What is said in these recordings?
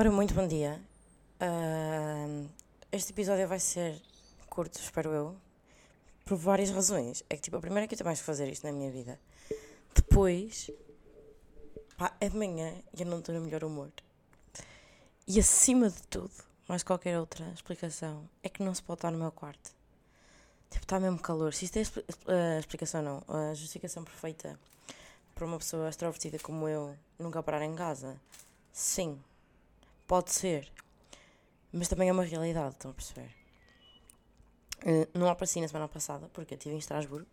Ora, muito bom dia. Uh, este episódio vai ser curto, espero eu, por várias razões. É que, tipo, a primeira é que eu tenho mais que fazer isto na minha vida. Depois, pá, é de manhã e eu não estou no melhor humor. E acima de tudo, mais qualquer outra explicação, é que não se pode estar no meu quarto. Tipo, está mesmo calor. Se isto é a explicação, não, a justificação perfeita para uma pessoa extrovertida como eu nunca parar em casa, sim, pode ser. Mas também é uma realidade, estão a perceber? Uh, não apareci na semana passada, porque eu estive em Estrasburgo.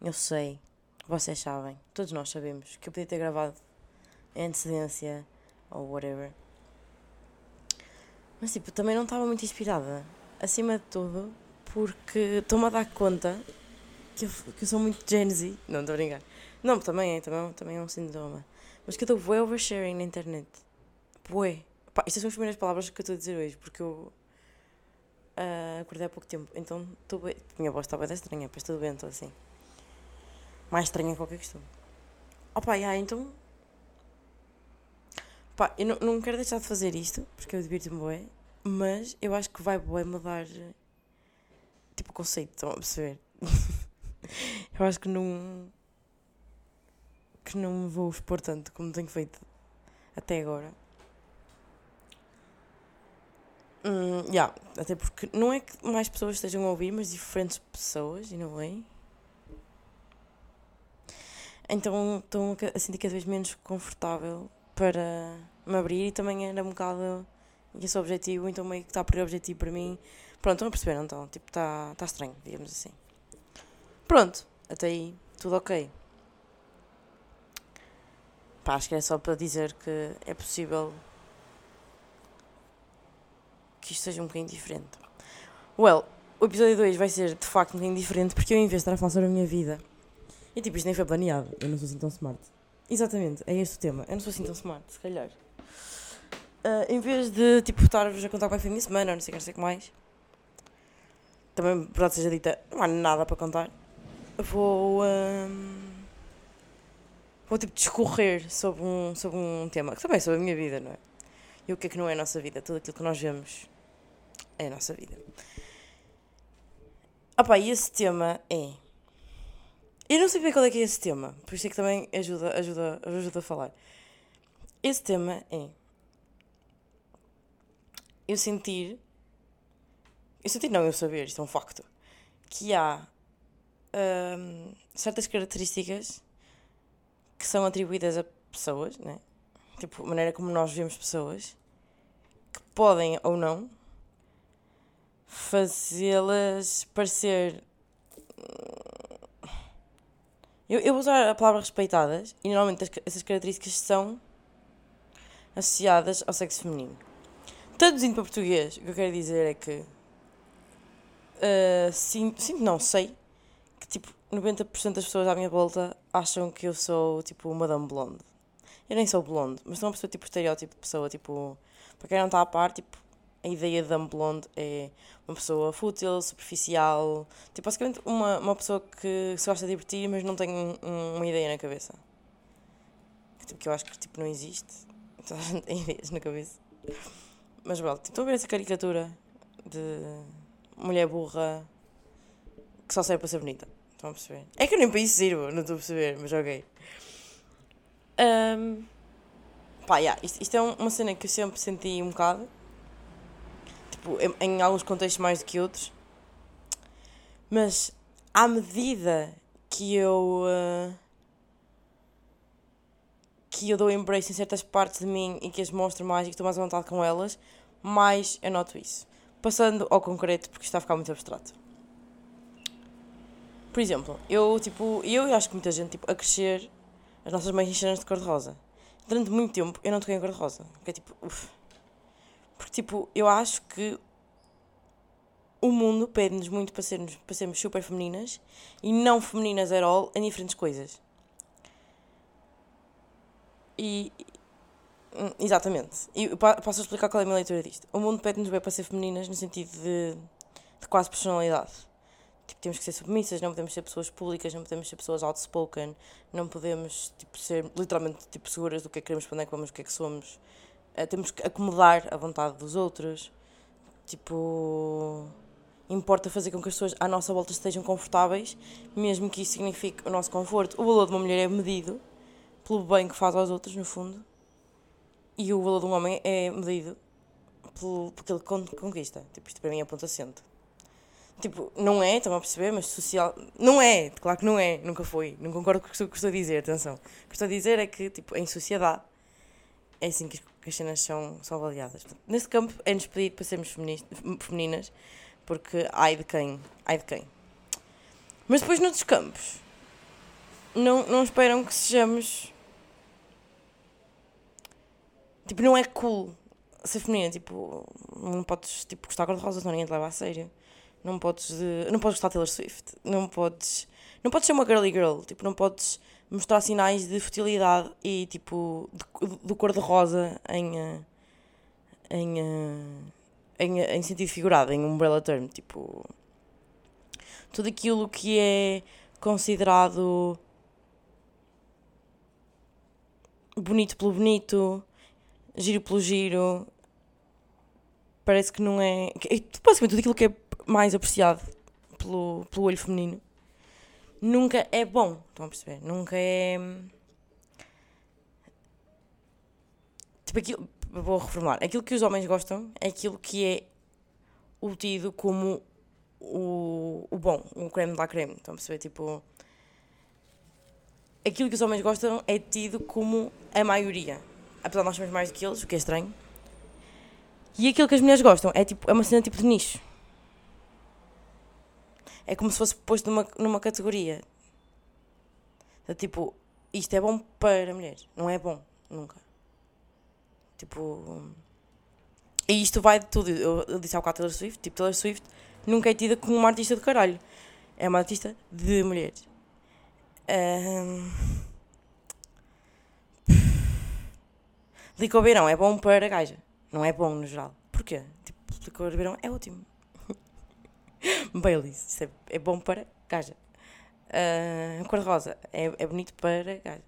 Eu sei, vocês sabem, todos nós sabemos que eu podia ter gravado em antecedência ou whatever. Mas tipo, também não estava muito inspirada. Acima de tudo, porque estou-me a dar conta que eu, que eu sou muito Gen Z. Não, estou a brincar. Não, também é, também, também é um sintoma. Mas que eu estou oversharing na internet. Bué. Pá, estas são as primeiras palavras que eu estou a dizer hoje, porque eu uh, acordei há pouco tempo. Então estou bem. Minha voz está bem estranha, pois bem, estou assim. Mais estranha que qualquer questão. Opa, yeah, então. Pá, eu não, não quero deixar de fazer isto, porque eu divirto-me bué, mas eu acho que vai bué mudar tipo, o conceito, estão a perceber? eu acho que não. que não vou expor tanto como tenho feito até agora. Hum, yeah, até porque não é que mais pessoas estejam a ouvir, mas diferentes pessoas, e não é? Então estou a sentir cada vez menos confortável para me abrir e também era um bocado esse objetivo, então meio que está o objetivo para mim Pronto, estão a perceber, não? Tipo, está tá estranho, digamos assim. Pronto, até aí, tudo ok. Pá, acho que é só para dizer que é possível que isto seja um bocadinho diferente. Well, o episódio 2 vai ser de facto um bocadinho diferente porque eu, em vez de estar a falar sobre a minha vida, e tipo, isto nem foi planeado, eu não sou assim tão smart. Exatamente, é este o tema. Eu não sou assim tão smart, se calhar. Uh, em vez de tipo estar-vos a contar como é a minha semana, ou não sei não sei o que mais, também, verdade seja dita, não há nada para contar. Vou. Um, vou tipo discorrer sobre um, sobre um tema que também é sobre a minha vida, não é? E o que é que não é a nossa vida? Tudo aquilo que nós vemos a nossa vida. Ah pá, e esse tema é. Eu não sei bem qual é que é esse tema, por isso é que também ajuda, ajuda, ajuda a falar. Esse tema é. Eu sentir eu senti não eu saber, isto é um facto, que há hum, certas características que são atribuídas a pessoas, né? tipo, a maneira como nós vemos pessoas, que podem ou não fazê-las parecer. Eu, eu vou usar a palavra respeitadas e normalmente as, essas características são associadas ao sexo feminino. Traduzindo para português, o que eu quero dizer é que uh, sinto, sinto, não, sei que tipo 90% das pessoas à minha volta acham que eu sou tipo Madame Blonde. Eu nem sou blonde, mas não perceber tipo estereótipo de pessoa, tipo, para quem não está a par, tipo, a ideia de Dame Blonde é uma pessoa fútil, superficial, tipo, basicamente uma, uma pessoa que se gosta de divertir, mas não tem um, uma ideia na cabeça. Tipo, que eu acho que tipo, não existe. Toda a gente tem ideias na cabeça. Mas, well, tipo, estão a ver essa caricatura de mulher burra que só serve para ser bonita. Estão a perceber? É que eu nem para isso sirvo, não estou a perceber, mas ok. Um, pá, yeah, isto, isto é uma cena que eu sempre senti um bocado. Tipo, em, alguns contextos mais do que outros. Mas à medida que eu. Uh, que eu dou embrace em certas partes de mim e que as mostro mais e que estou mais à vontade com elas, mais eu noto isso. Passando ao concreto, porque está a ficar muito abstrato. Por exemplo, eu, tipo, eu acho que muita gente, tipo, a crescer, as nossas mães encheram de cor-de-rosa. Durante muito tempo eu não toquei em cor-de-rosa. Que é tipo, uff. Porque, tipo, eu acho que o mundo pede-nos muito para sermos, para sermos super femininas e não femininas at all em diferentes coisas. E, exatamente. E posso explicar qual é a minha leitura disto. O mundo pede-nos bem para ser femininas no sentido de, de quase personalidade. Tipo, temos que ser submissas, não podemos ser pessoas públicas, não podemos ser pessoas outspoken, não podemos tipo, ser literalmente tipo, seguras do que é que queremos, para onde é que vamos, o que é que somos. Uh, temos que acomodar a vontade dos outros. Tipo, importa fazer com que as pessoas à nossa volta estejam confortáveis, mesmo que isso signifique o nosso conforto. O valor de uma mulher é medido pelo bem que faz aos outros, no fundo, e o valor de um homem é medido pelo, aquilo que conquista. Tipo, isto para mim é ponto assente. Tipo, não é, estão a perceber, mas social. Não é, claro que não é, nunca foi. Não concordo com o que estou a dizer, atenção. O que estou a dizer é que, tipo, em sociedade, é assim que as cenas são, são avaliadas. Nesse campo é-nos pedido para sermos femininas, porque ai de quem, ai de quem. Mas depois noutros campos, não, não esperam que sejamos. Tipo, não é cool ser feminina, tipo, não podes tipo, gostar de cor-de-rosa, não ninguém te leva a sério. Não podes, de, não podes gostar de Taylor Swift. Não podes, não podes ser uma girly girl. Tipo, não podes mostrar sinais de futilidade e tipo do cor-de-rosa em, eh, em, eh, em, em sentido figurado, em umbrella term. Tipo, tudo aquilo que é considerado bonito pelo bonito, giro pelo giro, parece que não é. Basicamente, tudo aquilo que é mais apreciado pelo, pelo olho feminino nunca é bom. Estão a perceber? Nunca é. Tipo, aquilo. Vou reformular. Aquilo que os homens gostam é aquilo que é tido como o, o bom, o creme de la creme. Estão a perceber? Tipo. Aquilo que os homens gostam é tido como a maioria. Apesar de nós sermos mais do que eles, o que é estranho. E aquilo que as mulheres gostam é, tipo, é uma cena tipo de nicho. É como se fosse posto numa, numa categoria. É, tipo, isto é bom para mulheres. Não é bom, nunca. Tipo. E isto vai de tudo. Eu, eu disse ao bocado Taylor Swift. Tipo, Taylor Swift nunca é tida como uma artista de caralho. É uma artista de mulheres. Um... Licor Beirão é bom para gaja. Não é bom no geral. Porquê? Tipo, licor Beirão é ótimo. Baileys, é, é bom para gaja. Uh, Cor-de-rosa é, é bonito para gaja.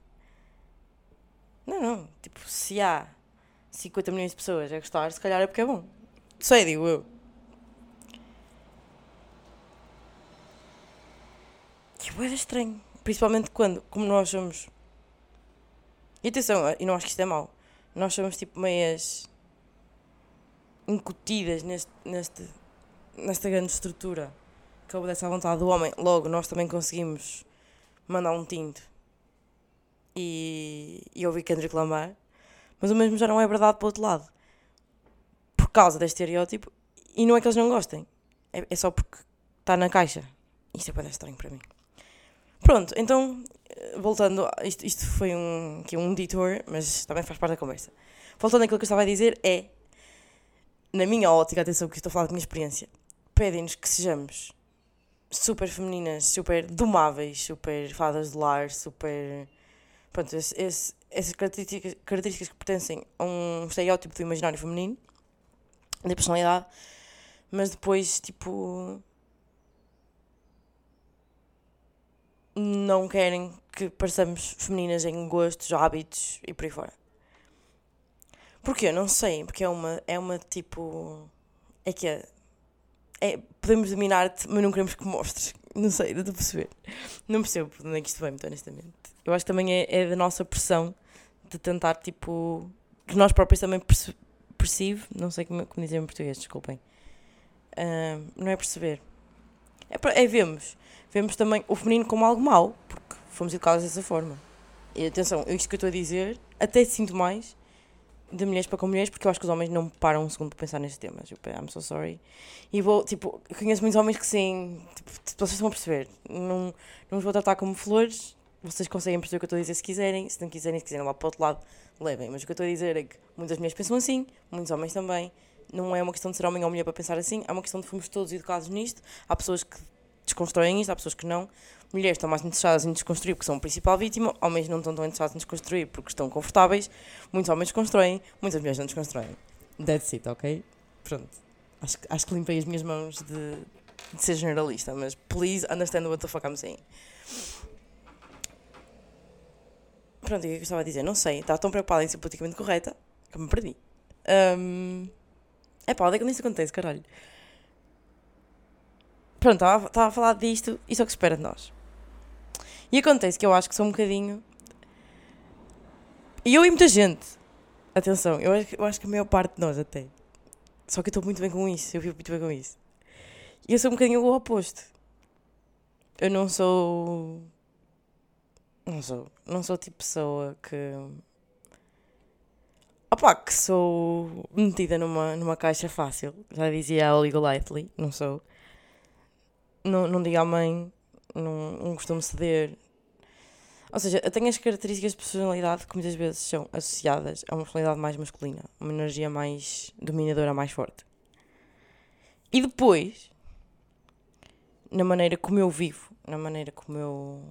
Não, não. Tipo, se há 50 milhões de pessoas a gostar, se calhar é porque é bom. Sei, digo eu. Que é estranho. Principalmente quando, como nós somos. E atenção, e não acho que isto é mau. Nós somos tipo meias incutidas neste, neste, nesta grande estrutura que obedece à vontade do homem. Logo, nós também conseguimos mandar um tinto e, e ouvir Kendrick Lamar. Mas o mesmo já não é verdade para o outro lado. Por causa deste estereótipo. E não é que eles não gostem. É, é só porque está na caixa. Isto é bem estranho para mim. Pronto, então, voltando, isto, isto foi um, aqui um detour, mas também faz parte da conversa. Voltando àquilo que eu estava a dizer, é, na minha ótica, atenção que estou a falar da minha experiência, pedem-nos que sejamos super femininas, super domáveis, super fadas de lar, super. Pronto, esse, esse, essas características, características que pertencem a um estereótipo do imaginário feminino, da personalidade, mas depois, tipo. Não querem que pareçamos femininas em gostos, hábitos e por aí fora. Porquê? Não sei, porque é uma, é uma tipo. É que é é, podemos dominar-te, mas não queremos que mostres. Não sei, não estou a perceber. Não percebo por onde é que isto vem, muito honestamente. Eu acho que também é, é da nossa pressão de tentar, tipo, que nós próprios também perce não sei como, como dizer em português, desculpem. Uh, não é perceber. É, é vemos. Vemos também o feminino como algo mau, porque fomos educados dessa forma. E atenção, isto que eu estou a dizer, até sinto mais de mulheres para com mulheres, porque eu acho que os homens não param um segundo para pensar nestes temas. Eu, I'm so sorry. E vou, tipo, conheço muitos homens que sim, tipo, vocês estão a perceber. Não, não os vou tratar como flores, vocês conseguem perceber o que eu estou a dizer se quiserem. Se não quiserem, se quiserem lá para o outro lado, levem. Mas o que eu estou a dizer é que muitas mulheres pensam assim, muitos homens também. Não é uma questão de ser homem ou mulher para pensar assim, é uma questão de fomos todos educados nisto. Há pessoas que desconstroem isto, há pessoas que não. Mulheres estão mais interessadas em desconstruir porque são a principal vítima, homens não estão tão interessados em desconstruir porque estão confortáveis. Muitos homens desconstroem, muitas mulheres não desconstroem. That's it, ok? Pronto. Acho, acho que limpei as minhas mãos de, de ser generalista, mas please understand what the fuck I'm saying. Pronto, o que é que eu estava a dizer? Não sei, estava tão preocupada em ser politicamente correta que me perdi. Um, é pá, onde é que isso acontece, caralho? Pronto, estava a falar disto, isso é o que se espera de nós. E acontece que eu acho que sou um bocadinho. E eu e muita gente. Atenção, eu acho, eu acho que a maior parte de nós até. Só que eu estou muito bem com isso, eu vivo muito bem com isso. E eu sou um bocadinho o oposto. Eu não sou. Não sou. Não sou tipo pessoa que. Opa, que sou metida numa, numa caixa fácil. Já dizia a Ollie Golightly, não sou. Não, não digo à mãe, não, não costumo ceder. Ou seja, eu tenho as características de personalidade que muitas vezes são associadas a uma personalidade mais masculina, uma energia mais dominadora, mais forte. E depois, na maneira como eu vivo, na maneira como eu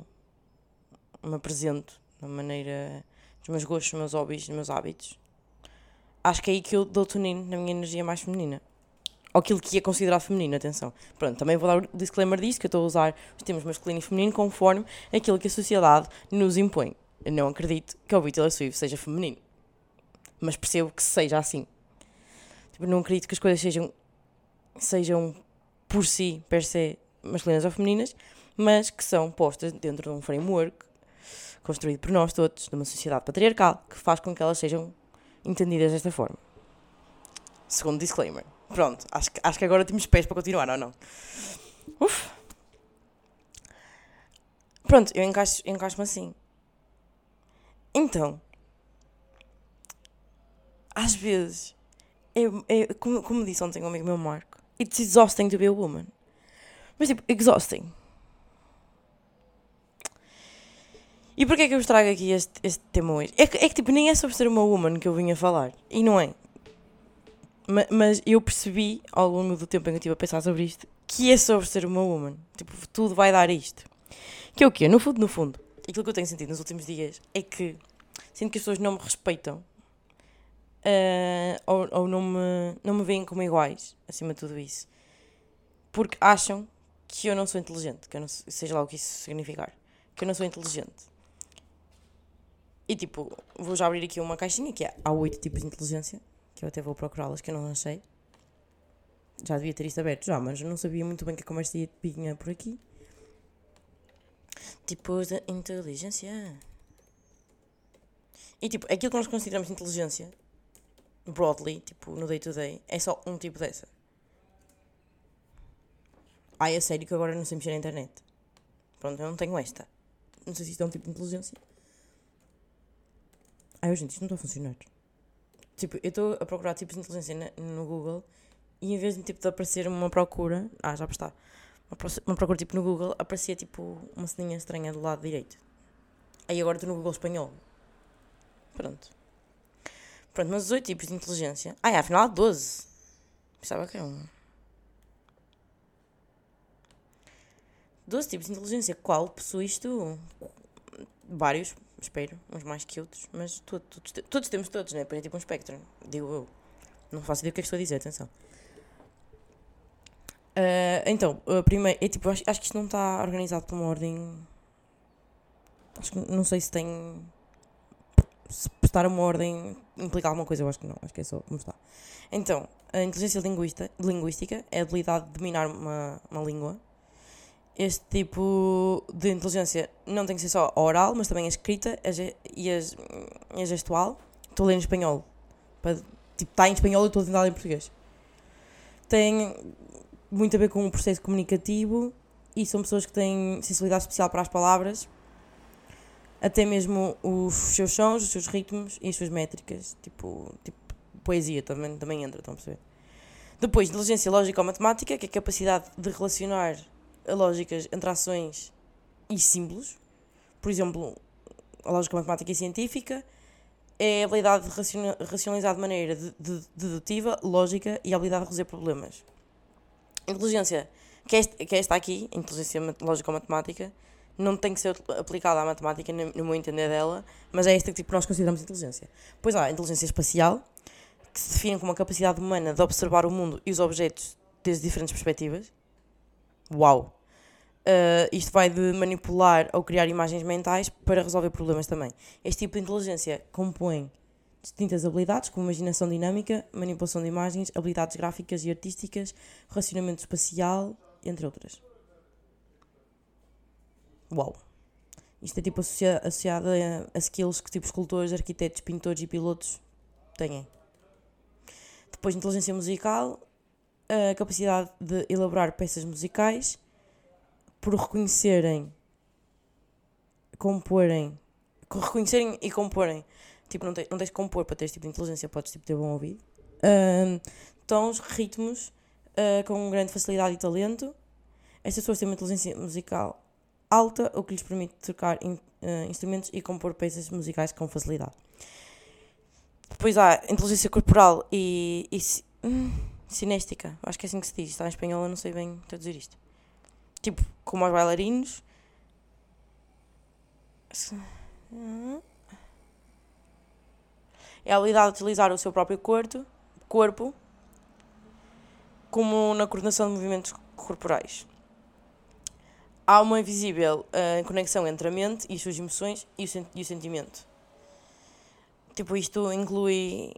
me apresento, na maneira dos meus gostos, dos meus hobbies, dos meus hábitos, acho que é aí que eu dou tonino na minha energia mais feminina. Aquilo que é considerado feminino, atenção. Pronto, também vou dar o disclaimer disso, que eu estou a usar os termos masculino e feminino conforme aquilo que a sociedade nos impõe. Eu não acredito que o Taylor Swift seja feminino. Mas percebo que seja assim. Tipo, não acredito que as coisas sejam, sejam por si, per se, masculinas ou femininas, mas que são postas dentro de um framework construído por nós todos, de uma sociedade patriarcal, que faz com que elas sejam entendidas desta forma. Segundo disclaimer. Pronto, acho, acho que agora temos pés para continuar, ou não? Uf. Pronto, eu encaixo-me encaixo assim. Então, às vezes, eu, eu, como, como disse ontem um amigo meu, Marco, it's exhausting to be a woman. Mas tipo, exhausting. E porquê é que eu trago aqui este, este tema hoje? É que, é que tipo, nem é sobre ser uma woman que eu vim a falar. E não é. Mas, eu percebi ao longo do tempo em que eu estive a pensar sobre isto que é sobre ser uma woman. Tipo, tudo vai dar isto. Que é o quê? No fundo, no fundo, aquilo que eu tenho sentido nos últimos dias é que sinto que as pessoas não me respeitam uh, ou, ou não, me, não me veem como iguais, acima de tudo isso. Porque acham que eu não sou inteligente, que eu não, seja lá o que isso significar, que eu não sou inteligente. E tipo, vou já abrir aqui uma caixinha que é, há oito tipos de inteligência, que eu até vou procurá-las, que eu não achei. Já devia ter isto aberto já, mas não sabia muito bem que a conversa ia por aqui. Tipos de inteligência. E tipo, aquilo que nós consideramos inteligência, broadly, tipo, no day to day, é só um tipo dessa. Ai, é sério que agora não sei mexer na internet. Pronto, eu não tenho esta. Não sei se isto é um tipo de inteligência. Ai, gente, isto não está a funcionar. Tipo, eu estou a procurar tipos de inteligência no Google e em vez de, tipo, de aparecer uma procura. Ah, já está. Uma, procura tipo no Google, aparecia tipo uma ceninha estranha do lado direito. Aí agora estou no Google espanhol. Pronto. Pronto, mas os tipos de inteligência. Ah, é, afinal há 12. Pensava que era um. 12 tipos de inteligência. Qual possuis tu? Vários, espero, uns mais que outros, mas todos, todos, todos temos todos, né? é tipo um espectro, digo eu. Não faço ideia do que é que estou a dizer, atenção. Uh, então, uh, primeiro, é tipo, acho, acho que isto não está organizado por uma ordem. Acho que não sei se tem. Se prestar uma ordem implica alguma coisa, eu acho que não, acho que é só está. Então, a inteligência linguista, linguística é a habilidade de dominar uma, uma língua este tipo de inteligência não tem que ser só oral, mas também a escrita e a, gestual. Estou a ler em espanhol. Para, tipo, está em espanhol e estou a tentar ler em português. Tem muito a ver com o processo comunicativo e são pessoas que têm sensibilidade especial para as palavras, até mesmo os seus sons, os seus ritmos e as suas métricas. Tipo, tipo poesia também, também entra, estão a perceber? Depois, inteligência lógica ou matemática, que é a capacidade de relacionar lógicas entre ações e símbolos. Por exemplo, a lógica matemática e científica é a habilidade de racionalizar de maneira dedutiva, lógica e a habilidade de resolver problemas. Inteligência, que é, que é esta aqui, inteligência lógica ou matemática, não tem que ser aplicada à matemática, no meu entender dela, mas é esta que tipo, nós consideramos inteligência. Pois há a inteligência espacial, que se define como a capacidade humana de observar o mundo e os objetos desde diferentes perspectivas uau! Uh, isto vai de manipular ou criar imagens mentais para resolver problemas também. Este tipo de inteligência compõe distintas habilidades, como imaginação dinâmica, manipulação de imagens, habilidades gráficas e artísticas, relacionamento espacial, entre outras. Uau! Isto é tipo associa associado a, a skills que tipo escultores, arquitetos, pintores e pilotos têm. Depois, inteligência musical, a capacidade de elaborar peças musicais por reconhecerem, comporem, reconhecerem e comporem. Tipo, não, te, não tens de compor para ter este tipo de inteligência, podes tipo, ter bom ouvido. Uh, tons, ritmos, uh, com grande facilidade e talento. Estas pessoas têm uma inteligência musical alta, o que lhes permite trocar in, uh, instrumentos e compor peças musicais com facilidade. Depois há inteligência corporal e, e hum, cinéstica, acho que é assim que se diz, está em espanhol, eu não sei bem traduzir isto. Tipo, como aos bailarinos. É a habilidade de utilizar o seu próprio corpo, corpo como na coordenação de movimentos corporais. Há uma invisível uh, conexão entre a mente e as suas emoções e o, sen e o sentimento. Tipo, isto inclui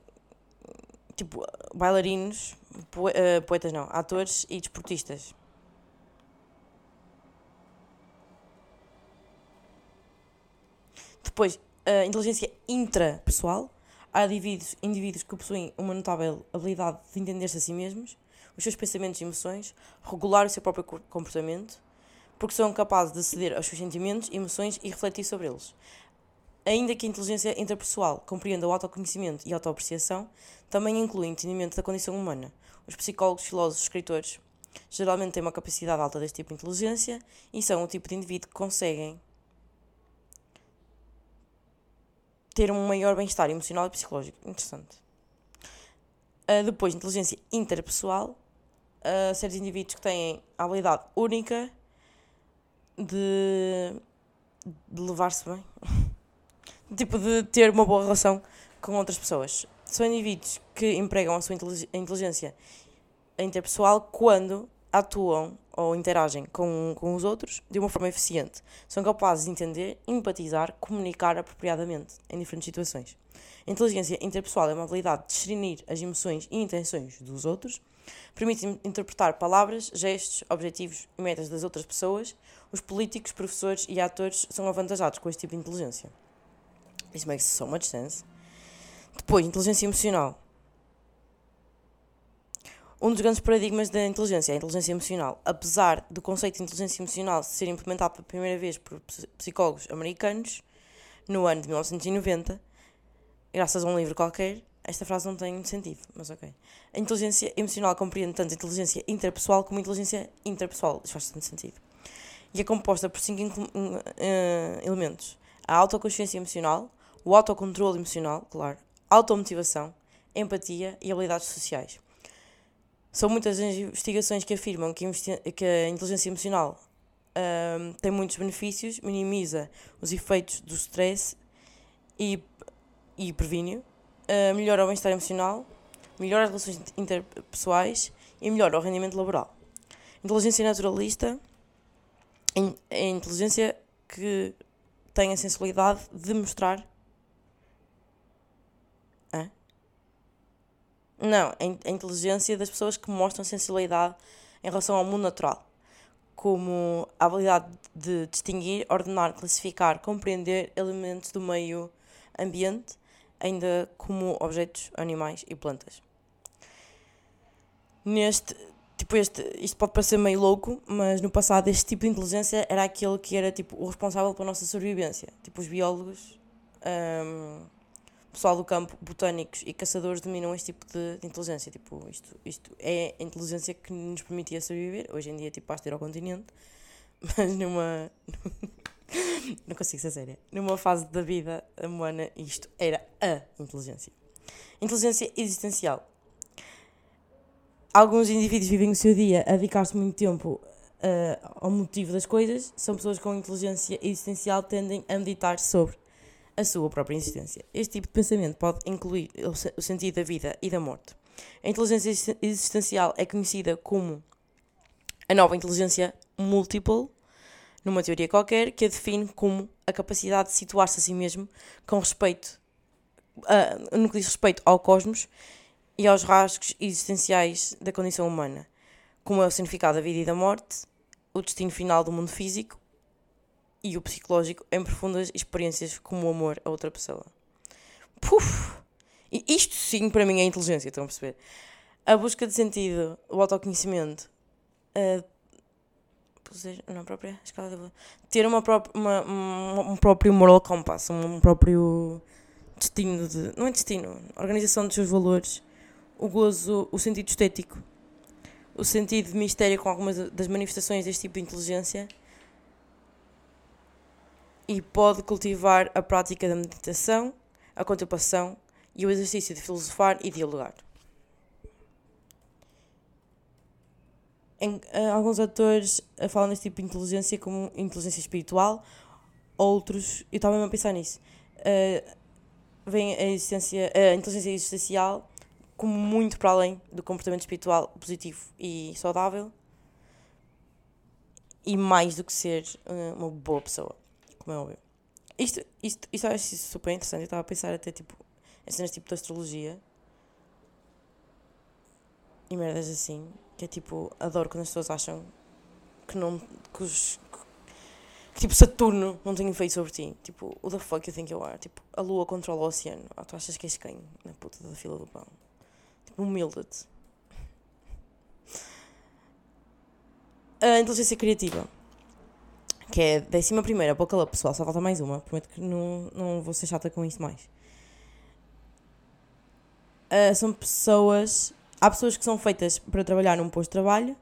tipo, bailarinos, uh, poetas não, atores e desportistas. Depois, a inteligência intrapessoal. Há indivíduos, indivíduos que possuem uma notável habilidade de entender-se a si mesmos, os seus pensamentos e emoções, regular o seu próprio comportamento, porque são capazes de ceder aos seus sentimentos, emoções e refletir sobre eles. Ainda que a inteligência interpessoal compreenda o autoconhecimento e autoapreciação, também inclui o entendimento da condição humana. Os psicólogos, filósofos, escritores geralmente têm uma capacidade alta deste tipo de inteligência e são o tipo de indivíduo que conseguem ter um maior bem-estar emocional e psicológico. Interessante. Uh, depois, inteligência interpessoal. Uh, certos indivíduos que têm a habilidade única de, de levar-se bem. Tipo, de ter uma boa relação com outras pessoas. São indivíduos que empregam a sua inteligência interpessoal quando atuam ou interagem com, com os outros de uma forma eficiente. São capazes de entender, empatizar, comunicar apropriadamente em diferentes situações. A inteligência interpessoal é uma habilidade de discernir as emoções e intenções dos outros, permite interpretar palavras, gestos, objetivos e metas das outras pessoas. Os políticos, professores e atores são avantajados com este tipo de inteligência. This makes so much sense. Depois, inteligência emocional. Um dos grandes paradigmas da inteligência é a inteligência emocional. Apesar do conceito de inteligência emocional ser implementado pela primeira vez por psicólogos americanos no ano de 1990, graças a um livro qualquer, esta frase não tem sentido, mas ok. A inteligência emocional compreende tanto a inteligência interpessoal como a inteligência interpessoal. Isso faz tanto sentido. E é composta por cinco uh, elementos: a autoconsciência emocional, o autocontrole emocional, claro, automotivação, empatia e habilidades sociais. São muitas as investigações que afirmam que, que a inteligência emocional um, tem muitos benefícios, minimiza os efeitos do stress e, e previne, uh, melhora o bem-estar emocional, melhora as relações interpessoais e melhora o rendimento laboral. Inteligência naturalista é a inteligência que tem a sensibilidade de mostrar Não, a inteligência das pessoas que mostram sensibilidade em relação ao mundo natural, como a habilidade de distinguir, ordenar, classificar, compreender elementos do meio ambiente, ainda como objetos, animais e plantas. Neste, tipo este, isto pode parecer meio louco, mas no passado este tipo de inteligência era aquele que era tipo o responsável pela nossa sobrevivência. Tipo os biólogos, um, pessoal do campo, botânicos e caçadores dominam este tipo de, de, inteligência. Tipo, isto, isto é a inteligência que nos permitia sobreviver. Hoje em dia, tipo, basta ir ao continente, mas numa. não consigo ser séria. Numa fase da vida humana, isto era a inteligência. Inteligência existencial. Alguns indivíduos vivem o seu dia a dedicar-se muito tempo uh, ao motivo das coisas. São pessoas com inteligência existencial tendem a meditar sobre a sua própria existência. Este tipo de pensamento pode incluir o sentido da vida e da morte. A inteligência existencial é conhecida como a nova inteligência múltiple, numa teoria qualquer, que a define como a capacidade de situar-se a si mesmo com respeito uh, no que diz respeito ao cosmos e aos rasgos existenciais da condição humana, como é o significado da vida e da morte, o destino final do mundo físico e o psicológico em profundas experiências como o amor a outra pessoa. Puf! E isto sim para mim é inteligência, estão a perceber? A busca de sentido, o autoconhecimento, uh, na própria escala de ter uma, própria, uma, um, um próprio moral compass, um próprio destino de. Não é destino, organização dos seus valores, o gozo, o sentido estético, o sentido de mistério com algumas das manifestações deste tipo de inteligência e pode cultivar a prática da meditação, a contemplação e o exercício de filosofar e dialogar. Em, uh, alguns autores uh, falam deste tipo de inteligência como inteligência espiritual, outros, eu estava mesmo a pensar nisso, uh, vem a, existência, a inteligência existencial como muito para além do comportamento espiritual positivo e saudável e mais do que ser uma boa pessoa, como é óbvio. Isto, isto, isto eu acho super interessante, eu estava a pensar até tipo em cenas tipo de astrologia e merdas assim, que é tipo, adoro quando as pessoas acham que não. que, os, que tipo Saturno não tem efeito sobre ti. Tipo, who the fuck you think you are? Tipo, a lua controla o oceano. Ah, tu achas que és quem? Na puta da fila do pão. Tipo, humilde-te. A inteligência criativa. Que é primeira, boca lá, pessoal, só falta mais uma. Prometo que não, não vou ser chata com isso mais. Uh, são pessoas Há pessoas que são feitas para trabalhar num posto de trabalho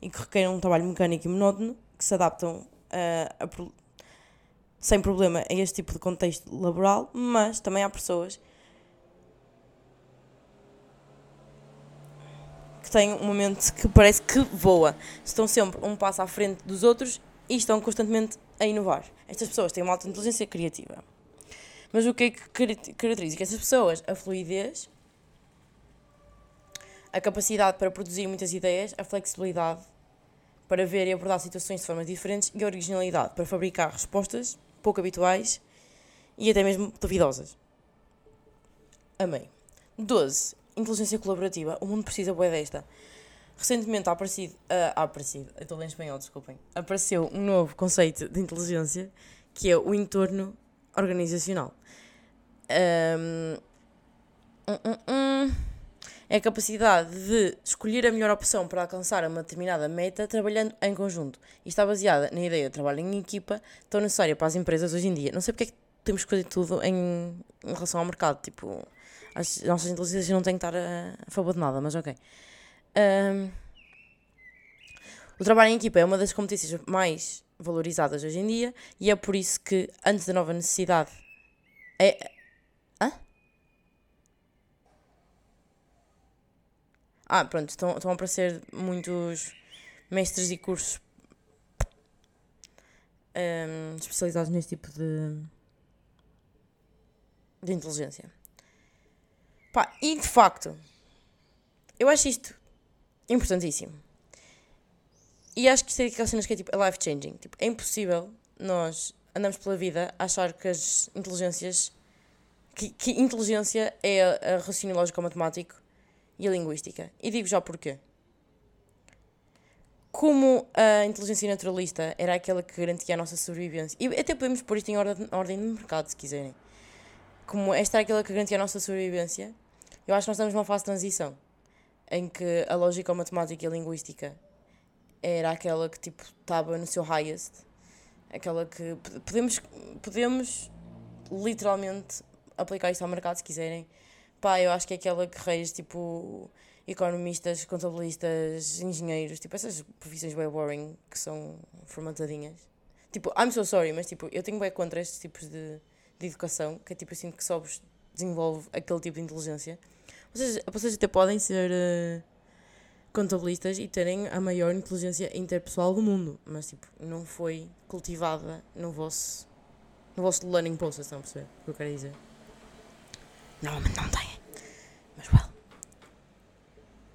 e que requerem um trabalho mecânico e monótono, que se adaptam a, a, sem problema a este tipo de contexto laboral, mas também há pessoas que têm um momento que parece que voa. Estão sempre um passo à frente dos outros e estão constantemente a inovar. Estas pessoas têm uma alta inteligência criativa. Mas o que é que caracteriza essas pessoas? A fluidez a capacidade para produzir muitas ideias, a flexibilidade para ver e abordar situações de formas diferentes e a originalidade para fabricar respostas pouco habituais e até mesmo duvidosas. Amém. 12. Inteligência colaborativa. O mundo precisa boa desta. Recentemente ha aparecido, uh, aparecido, estou espanhol, desculpem, apareceu um novo conceito de inteligência que é o entorno organizacional. Um, um, um, é a capacidade de escolher a melhor opção para alcançar uma determinada meta trabalhando em conjunto. E está baseada na ideia de trabalho em equipa tão necessária para as empresas hoje em dia. Não sei porque é que temos que fazer tudo em, em relação ao mercado. Tipo, as nossas inteligências não têm que estar a, a favor de nada, mas ok. Um, o trabalho em equipa é uma das competências mais valorizadas hoje em dia e é por isso que, antes da nova necessidade. É, Ah, pronto, estão, estão a aparecer muitos mestres e cursos um, especializados neste tipo de, de inteligência. Pá, e de facto, eu acho isto importantíssimo. E acho que isto é aquelas cenas que é tipo life changing. Tipo, é impossível nós andamos pela vida a achar que as inteligências. que, que inteligência é a, a raciocínio lógico matemático e a linguística. E digo já porquê. Como a inteligência naturalista era aquela que garantia a nossa sobrevivência, e até podemos pôr isto em ordem, ordem de mercado, se quiserem. Como esta era aquela que garantia a nossa sobrevivência, eu acho que nós estamos numa fase de transição em que a lógica, a matemática e a linguística era aquela que tipo estava no seu highest, aquela que podemos, podemos literalmente aplicar isto ao mercado se quiserem Pá, eu acho que é aquela que reis, tipo, economistas, contabilistas, engenheiros, tipo, essas profissões bem boring que são formatadinhas. Tipo, I'm so sorry, mas tipo, eu tenho bem contra estes tipos de, de educação, que é tipo assim que só vos desenvolve aquele tipo de inteligência. Vocês, vocês até podem ser uh, contabilistas e terem a maior inteligência interpessoal do mundo, mas tipo, não foi cultivada no vosso, no vosso learning process, a perceber o que eu quero dizer? Normalmente não têm. Mas well.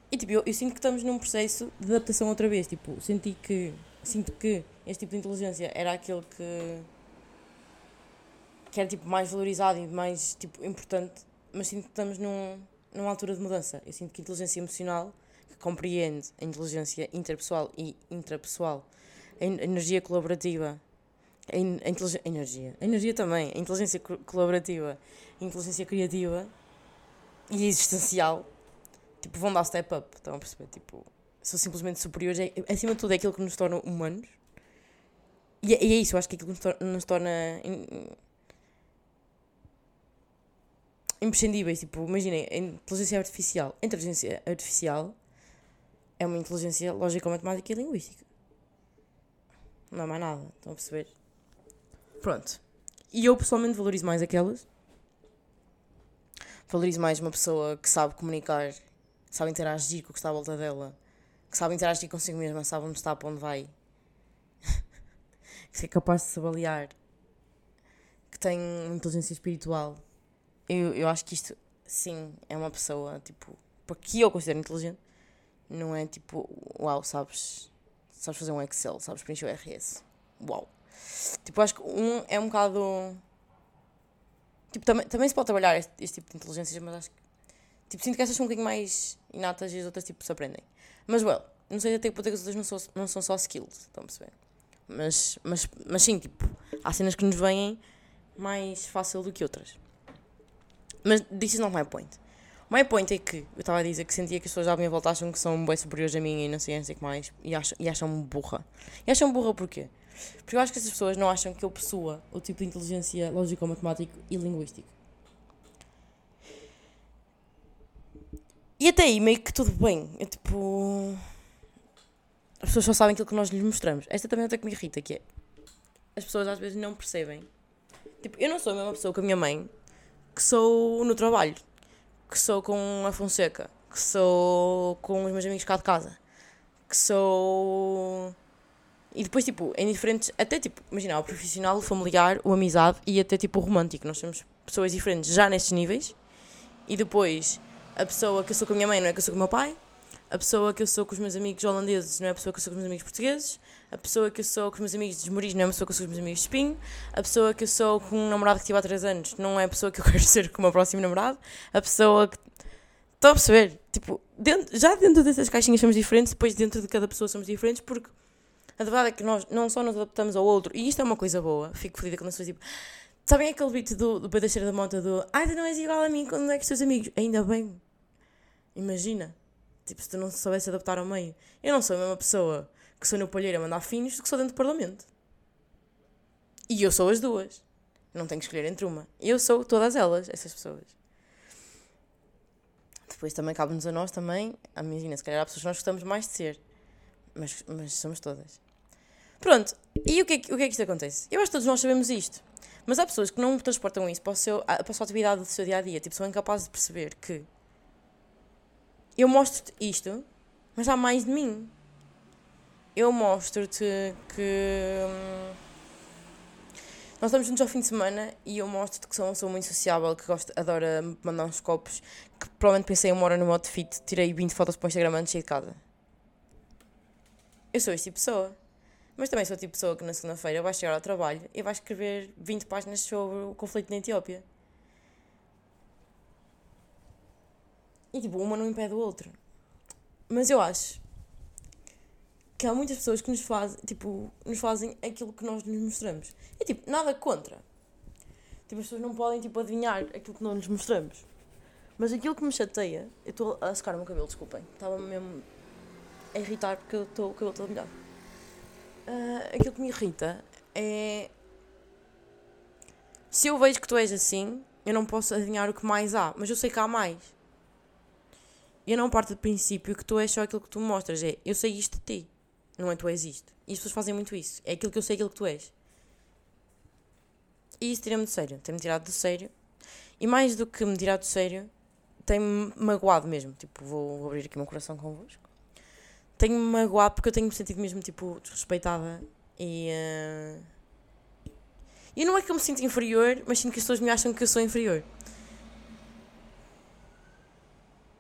E tipo, eu, eu, sinto que estamos num processo de adaptação outra vez. Tipo, senti que. Sinto que este tipo de inteligência era aquele que. que é tipo mais valorizado e mais tipo importante, mas sinto que estamos num, numa altura de mudança. Eu sinto que a inteligência emocional, que compreende a inteligência interpessoal e intrapessoal, a energia colaborativa, a, a, energia, a energia também, a inteligência colaborativa, a inteligência criativa e existencial, tipo, vão dar step up, estão a perceber? Tipo, são simplesmente superiores, é, acima de tudo é aquilo que nos torna humanos. E é, é isso, eu acho que é aquilo que nos torna, nos torna imprescindíveis. Tipo, imaginem, a inteligência artificial. A inteligência artificial é uma inteligência lógico-matemática e linguística. Não há mais nada, estão a perceber? Pronto. E eu pessoalmente valorizo mais aquelas. Valorizo mais uma pessoa que sabe comunicar, sabe interagir com o que está à volta dela, que sabe interagir consigo mesma, sabe onde está, para onde vai, que é capaz de se avaliar, que tem inteligência espiritual eu, eu acho que isto, sim, é uma pessoa, tipo, porque eu considero inteligente, não é tipo, uau, sabes, sabes fazer um Excel, sabes preencher o RS, uau. Tipo, acho que um é um bocado. Tipo, também, também se pode trabalhar este, este tipo de inteligências, mas acho que. Tipo, sinto que estas são um bocadinho mais inatas e as outras, tipo, se aprendem. Mas, well, não sei até que ponto é que as outras não são, não são só skills, estão a perceber? Mas, mas, mas sim, tipo, há cenas que nos vêm mais fácil do que outras. Mas this is not my point. My point é que eu estava a dizer que sentia que as pessoas à minha volta acham que são bem superiores a mim e não sei, não sei o que mais. E acham, e acham-me burra. E acham-me burra porquê? Porque eu acho que essas pessoas não acham que eu possua o tipo de inteligência lógico-matemático e linguístico. E até aí, meio que tudo bem. É tipo. As pessoas só sabem aquilo que nós lhes mostramos. Esta também é outra que me irrita, que é. As pessoas às vezes não percebem. Tipo, eu não sou a mesma pessoa que a minha mãe que sou no trabalho, que sou com a Fonseca, que sou com os meus amigos cá de casa, que sou. E depois, tipo, em diferentes. Até, tipo, imagina, o profissional, o familiar, o amizade e até, tipo, o romântico. Nós somos pessoas diferentes já nestes níveis. E depois, a pessoa que eu sou com a minha mãe não é que eu sou com o meu pai. A pessoa que eu sou com os meus amigos holandeses não é a pessoa que eu sou com os meus amigos portugueses. A pessoa que eu sou com os meus amigos de Esmoriz não é a pessoa que eu sou com os meus amigos de Espinho. A pessoa que eu sou com um namorado que tive há 3 anos não é a pessoa que eu quero ser com o meu próximo namorado. A pessoa que. Estão a perceber? Tipo, dentro, já dentro dessas caixinhas somos diferentes, depois dentro de cada pessoa somos diferentes, porque a verdade é que nós não só nos adaptamos ao outro, e isto é uma coisa boa, fico fodida quando as pessoas tipo. Sabem aquele beat do, do Pedro da Mota do Ai, tu não és igual a mim quando é que os teus amigos? Ainda bem. Imagina. Tipo, se tu não soubesse adaptar ao meio. Eu não sou a mesma pessoa que sou no palheiro a mandar finos do que sou dentro do Parlamento. E eu sou as duas. Não tenho que escolher entre uma. Eu sou todas elas, essas pessoas. Depois também cabe-nos a nós também. Imagina, se calhar há pessoas que nós gostamos mais de ser. Mas, mas somos todas. Pronto. E o que, é, o que é que isto acontece? Eu acho que todos nós sabemos isto. Mas há pessoas que não transportam isso para, o seu, para a sua atividade do seu dia a dia. Tipo, são incapazes de perceber que eu mostro-te isto, mas há mais de mim. Eu mostro-te que. Hum, nós estamos juntos ao fim de semana e eu mostro-te que sou uma pessoa muito sociável, que gosta, adora mandar uns copos, que provavelmente pensei uma hora no modo fit, tirei 20 fotos para o Instagram antes de sair de casa. Eu sou este tipo de pessoa. Mas também sou o tipo de pessoa que na segunda-feira vais chegar ao trabalho e vais escrever 20 páginas sobre o conflito na Etiópia. E tipo, uma não impede o outro. Mas eu acho que há muitas pessoas que nos fazem, tipo, nos fazem aquilo que nós nos mostramos. E tipo, nada contra. Tipo, as pessoas não podem tipo, adivinhar aquilo que não nos mostramos. Mas aquilo que me chateia, eu estou a secar o meu cabelo, desculpem. Estava mesmo a irritar porque eu estou o cabelo todo molhado. Uh, aquilo que me irrita é. Se eu vejo que tu és assim, eu não posso adivinhar o que mais há, mas eu sei que há mais. Eu não parto do princípio que tu és só aquilo que tu mostras. É, eu sei isto de ti. Não é tu és isto. E as pessoas fazem muito isso. É aquilo que eu sei, aquilo que tu és. E isso tira-me de sério. Tem-me tirado do sério. E mais do que me tirar do sério, tem-me magoado mesmo. Tipo, vou, vou abrir aqui o meu coração convosco. Tenho-me magoado porque eu tenho-me sentido mesmo, tipo, desrespeitada. E. Uh... E não é que eu me sinto inferior, mas sinto que as pessoas me acham que eu sou inferior.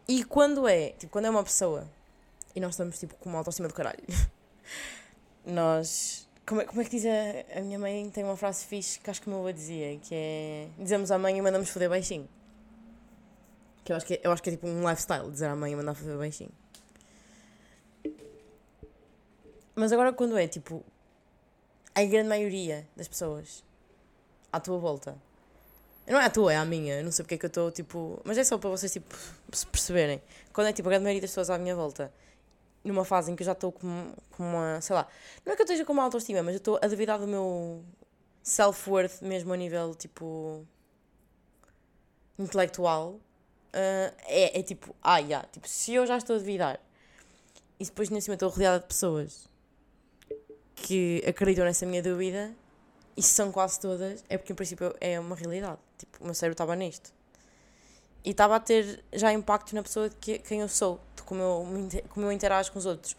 E quando é, tipo, quando é uma pessoa e nós estamos tipo com uma autoestima do caralho, nós Como é, como é que diz a, a minha mãe? Tem uma frase fixe que acho que o meu avô dizia, que é dizemos à mãe e mandamos foder baixinho. Que eu acho que, é, eu acho que é tipo um lifestyle, dizer à mãe e mandar foder baixinho. Mas agora quando é tipo a grande maioria das pessoas à tua volta. Não é à tua, é à minha. Eu não sei porque é que eu estou tipo. Mas é só para vocês tipo, se perceberem. Quando é tipo a grande maioria das pessoas à minha volta, numa fase em que eu já estou com, com uma. Sei lá. Não é que eu esteja com uma autoestima, mas eu estou a duvidar do meu self-worth mesmo a nível tipo. intelectual. Uh, é, é tipo, ah, yeah, tipo, se eu já estou a duvidar e depois nem cima estou rodeada de pessoas que acreditam nessa minha dúvida, e são quase todas, é porque em princípio é uma realidade. Tipo, o meu cérebro estava nisto. E estava a ter já impacto na pessoa de que, quem eu sou, de como eu, como eu interajo com os outros.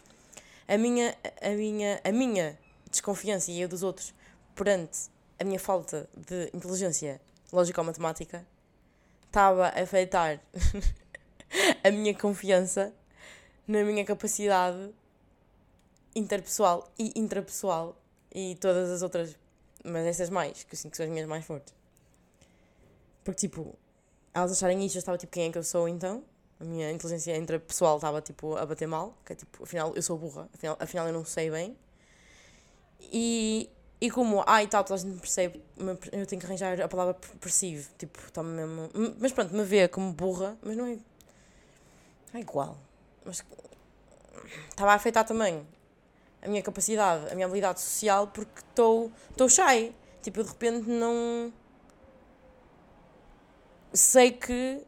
A minha, a, minha, a minha desconfiança e a dos outros perante a minha falta de inteligência lógica ou matemática estava a afetar a minha confiança na minha capacidade interpessoal e intrapessoal e todas as outras, mas essas mais, que eu sinto que são as minhas mais fortes. Porque, tipo, elas acharem isto, eu estava tipo, quem é que eu sou então? A minha inteligência intrapessoal estava, tipo, a bater mal, que é tipo, afinal, eu sou burra, afinal, afinal eu não sei bem. E, e como, ai, tal, toda a gente percebe, eu tenho que arranjar a palavra perceive, tipo, está mesmo. Mas pronto, me vê como burra, mas não é. É igual. Mas estava a afetar também a minha capacidade, a minha habilidade social, porque estou shy. Tipo, de repente não. Sei que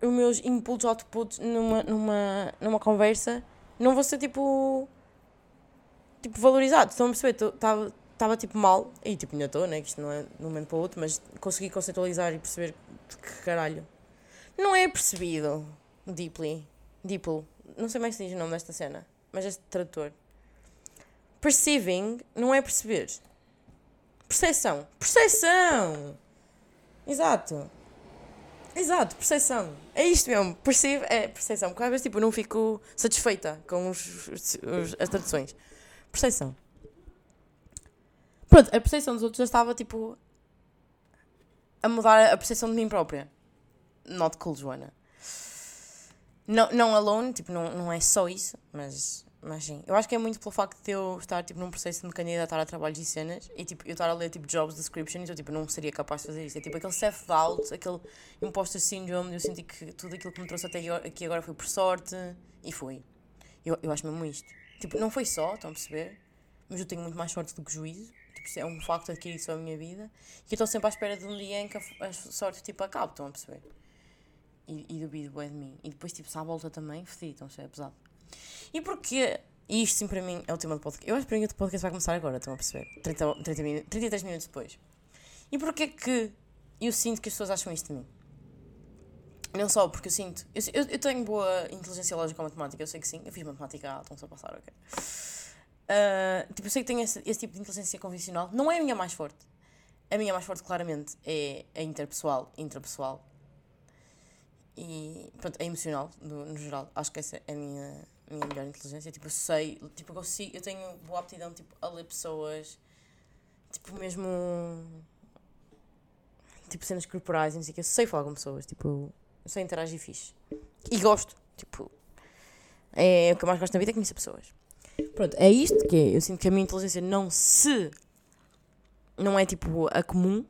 os meus inputs, outputs numa, numa, numa conversa não vão ser tipo. Tipo, valorizados. Estão a perceber? Estava tipo mal, e tipo, ainda estou, né? Que isto não é de um momento para o outro, mas consegui conceitualizar e perceber que caralho. Não é percebido. Deeply. Deeply. Não sei mais se diz o nome desta cena mas este tradutor. Perceiving não é perceber. Percepção. Percepção! Exato. Exato, percepção. É isto mesmo. Perceive é percepção. Porque às vezes tipo, não fico satisfeita com os, os, as traduções. Percepção. Pronto, a percepção dos outros já estava tipo a mudar a percepção de mim própria. Not cool, Joana. Não, não alone, tipo, não, não é só isso, mas, mas sim. Eu acho que é muito pelo facto de eu estar tipo, num processo de me candidatar a trabalhos e cenas e tipo, eu estar a ler tipo, jobs descriptions, eu tipo, não seria capaz de fazer isso. É tipo aquele self-doubt, aquele imposter syndrome, eu senti que tudo aquilo que me trouxe até aqui agora foi por sorte e foi. Eu, eu acho mesmo isto. Tipo, não foi só, estão a perceber? Mas eu tenho muito mais sorte do que juízo. Tipo, é um facto adquirido sobre a minha vida. E eu estou sempre à espera de um dia em que a, a sorte tipo acabe, estão a perceber? e, e duvido bem de mim. E depois, tipo, se à volta também, fedi, então isso é pesado. E porquê? E isto, sim, para mim, é o tema do podcast. Eu acho que para mim o podcast vai começar agora, estão a perceber? 30, 30 minutos, 33 minutos depois. E porquê que eu sinto que as pessoas acham isto de mim? Não só porque eu sinto. Eu, eu, eu tenho boa inteligência lógica ou matemática, eu sei que sim. Eu fiz matemática alta, estão só a passar, ok. Uh, tipo, eu sei que tenho esse, esse, tipo de inteligência convencional. Não é a minha mais forte. A minha mais forte, claramente, é a interpessoal, intrapessoal e pronto, é emocional no, no geral. Acho que essa é a minha, a minha melhor inteligência. Tipo, eu sei, tipo, eu consigo, eu tenho boa aptidão tipo, a ler pessoas, tipo, mesmo tipo cenas corporais e não sei o que. Eu sei falar com pessoas, tipo, eu sei interagir fixe. E gosto, tipo, é o que eu mais gosto na vida é conhecer pessoas. Pronto, é isto que é. Eu sinto que a minha inteligência não se. não é tipo a comum,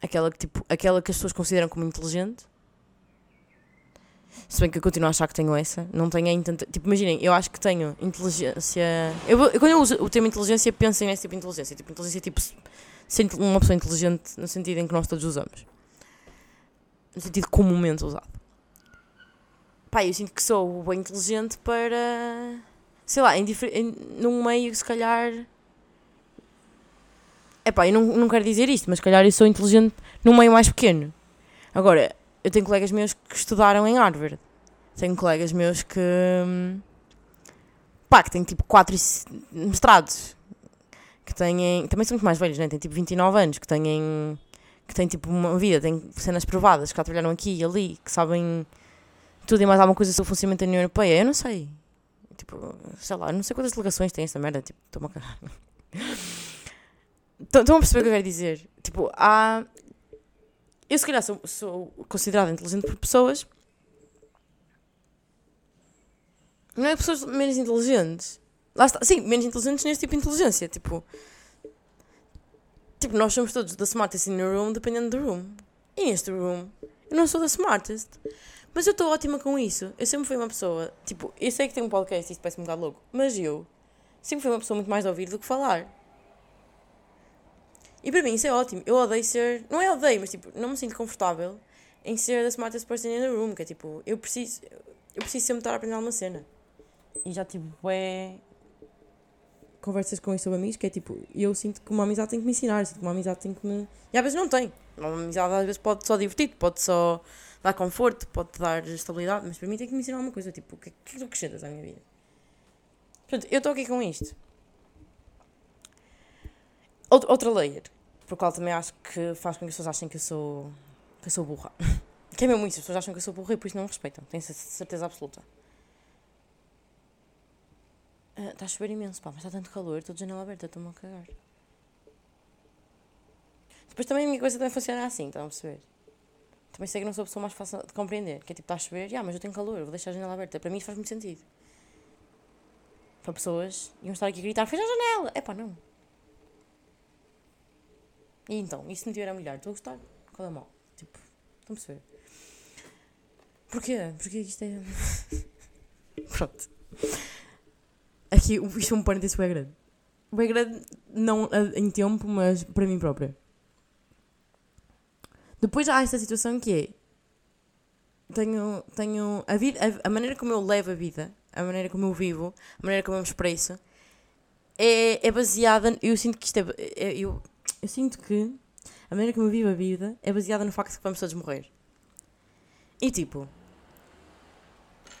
aquela que, tipo, aquela que as pessoas consideram como inteligente se bem que eu continuo a achar que tenho essa. Não tenho ainda tanta. Tipo, imaginem, eu acho que tenho inteligência. Eu, eu, quando eu uso o termo inteligência, penso nesse tipo de inteligência. Tipo, inteligência tipo. Uma pessoa inteligente no sentido em que nós todos usamos. No sentido comumente usado. Pá, eu sinto que sou bem inteligente para. Sei lá, em, em, num meio, se calhar. É pá, eu não, não quero dizer isto, mas se calhar eu sou inteligente num meio mais pequeno. Agora, eu tenho colegas meus que estudaram em Harvard. Tenho colegas meus que. pá, que têm tipo 4 mestrados. Que têm. também são muito mais velhos, né? Têm tipo 29 anos, que têm. que têm tipo uma vida, têm cenas provadas, que já trabalharam aqui e ali, que sabem tudo e mais alguma coisa sobre o funcionamento da União Europeia. Eu não sei. Tipo, sei lá, não sei quantas delegações tem esta merda. Tipo, estou-me a cagar. Estão a perceber o que eu quero dizer? Tipo, há. Eu, se calhar, sou, sou considerada inteligente por pessoas. Não é pessoas menos inteligentes. Lá está. Sim, menos inteligentes neste tipo de inteligência. Tipo. Tipo, nós somos todos da smartest in the room, dependendo do room. E neste room, eu não sou da smartest. Mas eu estou ótima com isso. Eu sempre fui uma pessoa. Tipo, eu sei que tenho um podcast e isso parece um bocado louco. Mas eu sempre fui uma pessoa muito mais a ouvir do que falar. E para mim isso é ótimo. Eu odeio ser. Não é odeio, mas tipo, não me sinto confortável em ser the smartest person in the room. Que é tipo, eu preciso. Eu preciso sempre estar a aprender alguma cena. E já tipo, é. Conversas com isso sobre amigos, que é tipo, eu sinto que uma amizade tem que me ensinar, sinto que uma amizade tem que me. E às vezes não tem. Uma amizade às vezes pode só divertir, pode só dar conforto, pode dar estabilidade, mas para mim tem que me ensinar alguma coisa. Tipo, o que, é que tu acrescentas à minha vida? Portanto, eu estou aqui com isto. Outra layer, por qual também acho que faz com que as pessoas achem que eu sou, que eu sou burra. Que é mesmo isso, as pessoas acham que eu sou burra e por isso não me respeitam, tenho certeza absoluta. Uh, está a chover imenso, pá, mas está tanto calor, estou de janela aberta, estou-me a cagar. Depois também a minha coisa também funciona assim, estão a perceber? Também sei que não sou a pessoa mais fácil de compreender, que é tipo, está a chover, ah, mas eu tenho calor, vou deixar a janela aberta. Para mim isso faz muito sentido. Para pessoas iam estar aqui a gritar, fecha a janela! É pá, não. E então, e se não tiver a mulher, estou a gostar? Qual é mal? Tipo, estão a perceber? Porquê? Porque isto é. Pronto. Aqui, isto é um parênteses bem grande. Bem grande, não em tempo, mas para mim própria. Depois há esta situação que é. Tenho, tenho a, vida, a, a maneira como eu levo a vida, a maneira como eu vivo, a maneira como eu me expresso, é, é baseada. Eu sinto que isto é, é eu, eu sinto que a maneira como eu vivo a vida é baseada no facto de que vamos todos morrer. E tipo,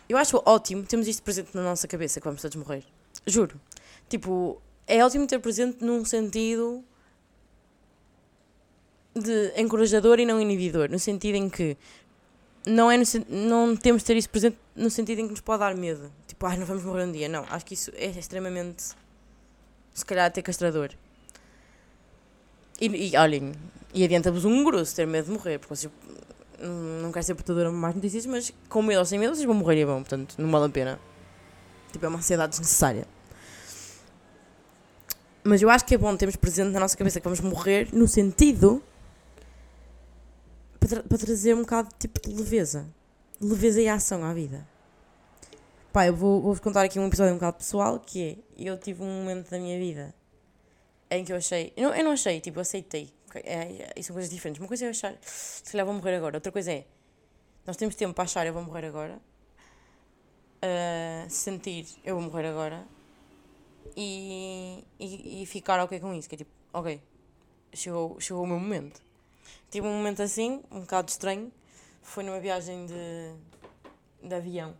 eu acho ótimo termos isto presente na nossa cabeça que vamos todos morrer. Juro. Tipo, é ótimo ter presente num sentido de encorajador e não inibidor, no sentido em que não, é no, não temos de ter isso presente no sentido em que nos pode dar medo. Tipo, ai, não vamos morrer um dia. Não, acho que isso é extremamente, se calhar, até castrador. E, e olhem, e adianta-vos um grosso ter medo de morrer, porque vocês não quero ser portadora de mais notícias, mas com medo ou sem medo vocês vão morrer e vão, portanto, não vale a pena. Tipo, é uma ansiedade desnecessária. Mas eu acho que é bom termos presente na nossa cabeça que vamos morrer no sentido para, tra para trazer um bocado tipo de leveza. Leveza e ação à vida. Pá, eu vou-vos vou contar aqui um episódio um bocado pessoal que é, eu tive um momento da minha vida em que eu achei, eu não, eu não achei, tipo, aceitei. É, é, são coisas diferentes. Uma coisa é achar, se calhar vou morrer agora. Outra coisa é, nós temos tempo para achar, eu vou morrer agora. Uh, sentir, eu vou morrer agora. E, e, e ficar ok com isso. Que é tipo, ok, chegou, chegou o meu momento. Tive um momento assim, um bocado estranho. Foi numa viagem de, de avião.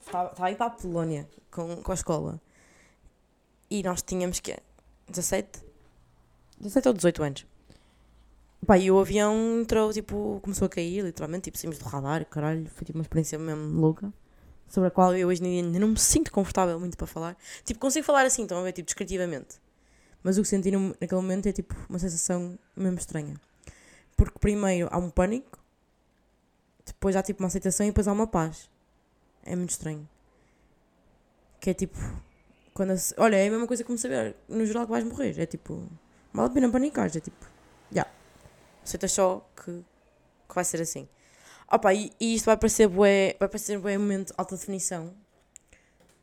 Estava, estava a ir para a Polónia com, com a escola. E nós tínhamos que 17? 17 ou 18 anos. Pá, e o avião entrou, tipo, começou a cair, literalmente, tipo, saímos do radar, caralho, foi tipo uma experiência mesmo louca, sobre a qual eu hoje ainda não me sinto confortável muito para falar. Tipo, consigo falar assim, estão a ver, tipo, descritivamente. Mas o que senti naquele momento é, tipo, uma sensação mesmo estranha. Porque primeiro há um pânico, depois há tipo uma aceitação e depois há uma paz. É muito estranho. Que é tipo. Quando olha, é a mesma coisa como saber no geral que vais morrer. É tipo. Vale a pena panicar. É tipo. Já. Yeah. Aceita só que, que vai ser assim. Opa, e, e isto vai parecer bué, vai parecer bué momento de alta definição.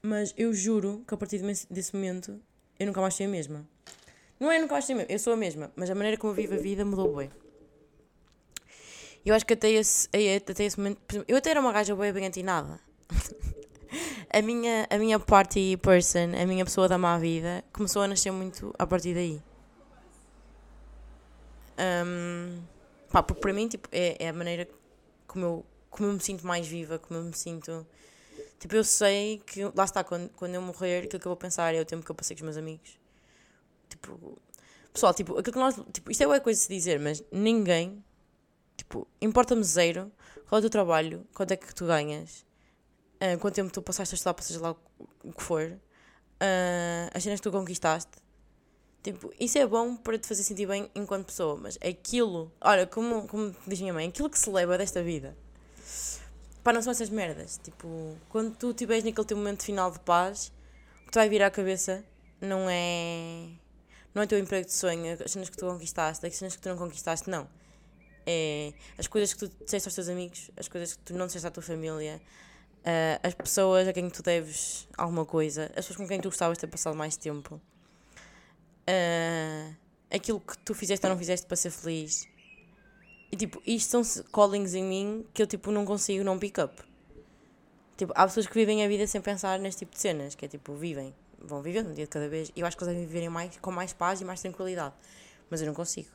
Mas eu juro que a partir desse momento eu nunca mais fui a mesma. Não é nunca mais fui a mesma, eu sou a mesma. Mas a maneira como eu vivo a vida mudou bué. Eu acho que até esse, até esse momento. Eu até era uma gaja bem bem antinada. a minha, a minha party person, a minha pessoa da má vida, começou a nascer muito a partir daí. Um, pá, porque para mim tipo, é, é a maneira como eu, como eu me sinto mais viva, como eu me sinto. Tipo, eu sei que, lá está, quando, quando eu morrer, aquilo que eu vou pensar é o tempo que eu passei com os meus amigos. Tipo, pessoal, tipo, aquilo que nós. Tipo, isto é uma coisa de se dizer, mas ninguém Tipo, importa-me zero qual é o teu trabalho, quanto é que tu ganhas. Uh, quanto tempo tu passaste a estudar seja lá o que for, uh, as cenas que tu conquistaste, tipo, isso é bom para te fazer sentir bem enquanto pessoa, mas aquilo, olha, como, como diz minha mãe, aquilo que se leva desta vida, pá, não são essas merdas, tipo, quando tu estiveres naquele teu momento final de paz, o que te vai vir à cabeça não é não é o teu emprego de sonho, as cenas que tu conquistaste, as cenas que tu não conquistaste, não. É as coisas que tu disseste aos teus amigos, as coisas que tu não disseste à tua família, uh, as pessoas a quem tu deves alguma coisa, as pessoas com quem tu gostavas de ter passado mais tempo, uh, aquilo que tu fizeste ou não fizeste para ser feliz. E tipo, isto são callings em mim que eu tipo não consigo não pick up. Tipo, há pessoas que vivem a vida sem pensar neste tipo de cenas, que é tipo, vivem, vão vivendo um dia de cada vez. E eu acho que eles devem viverem mais, com mais paz e mais tranquilidade. Mas eu não consigo.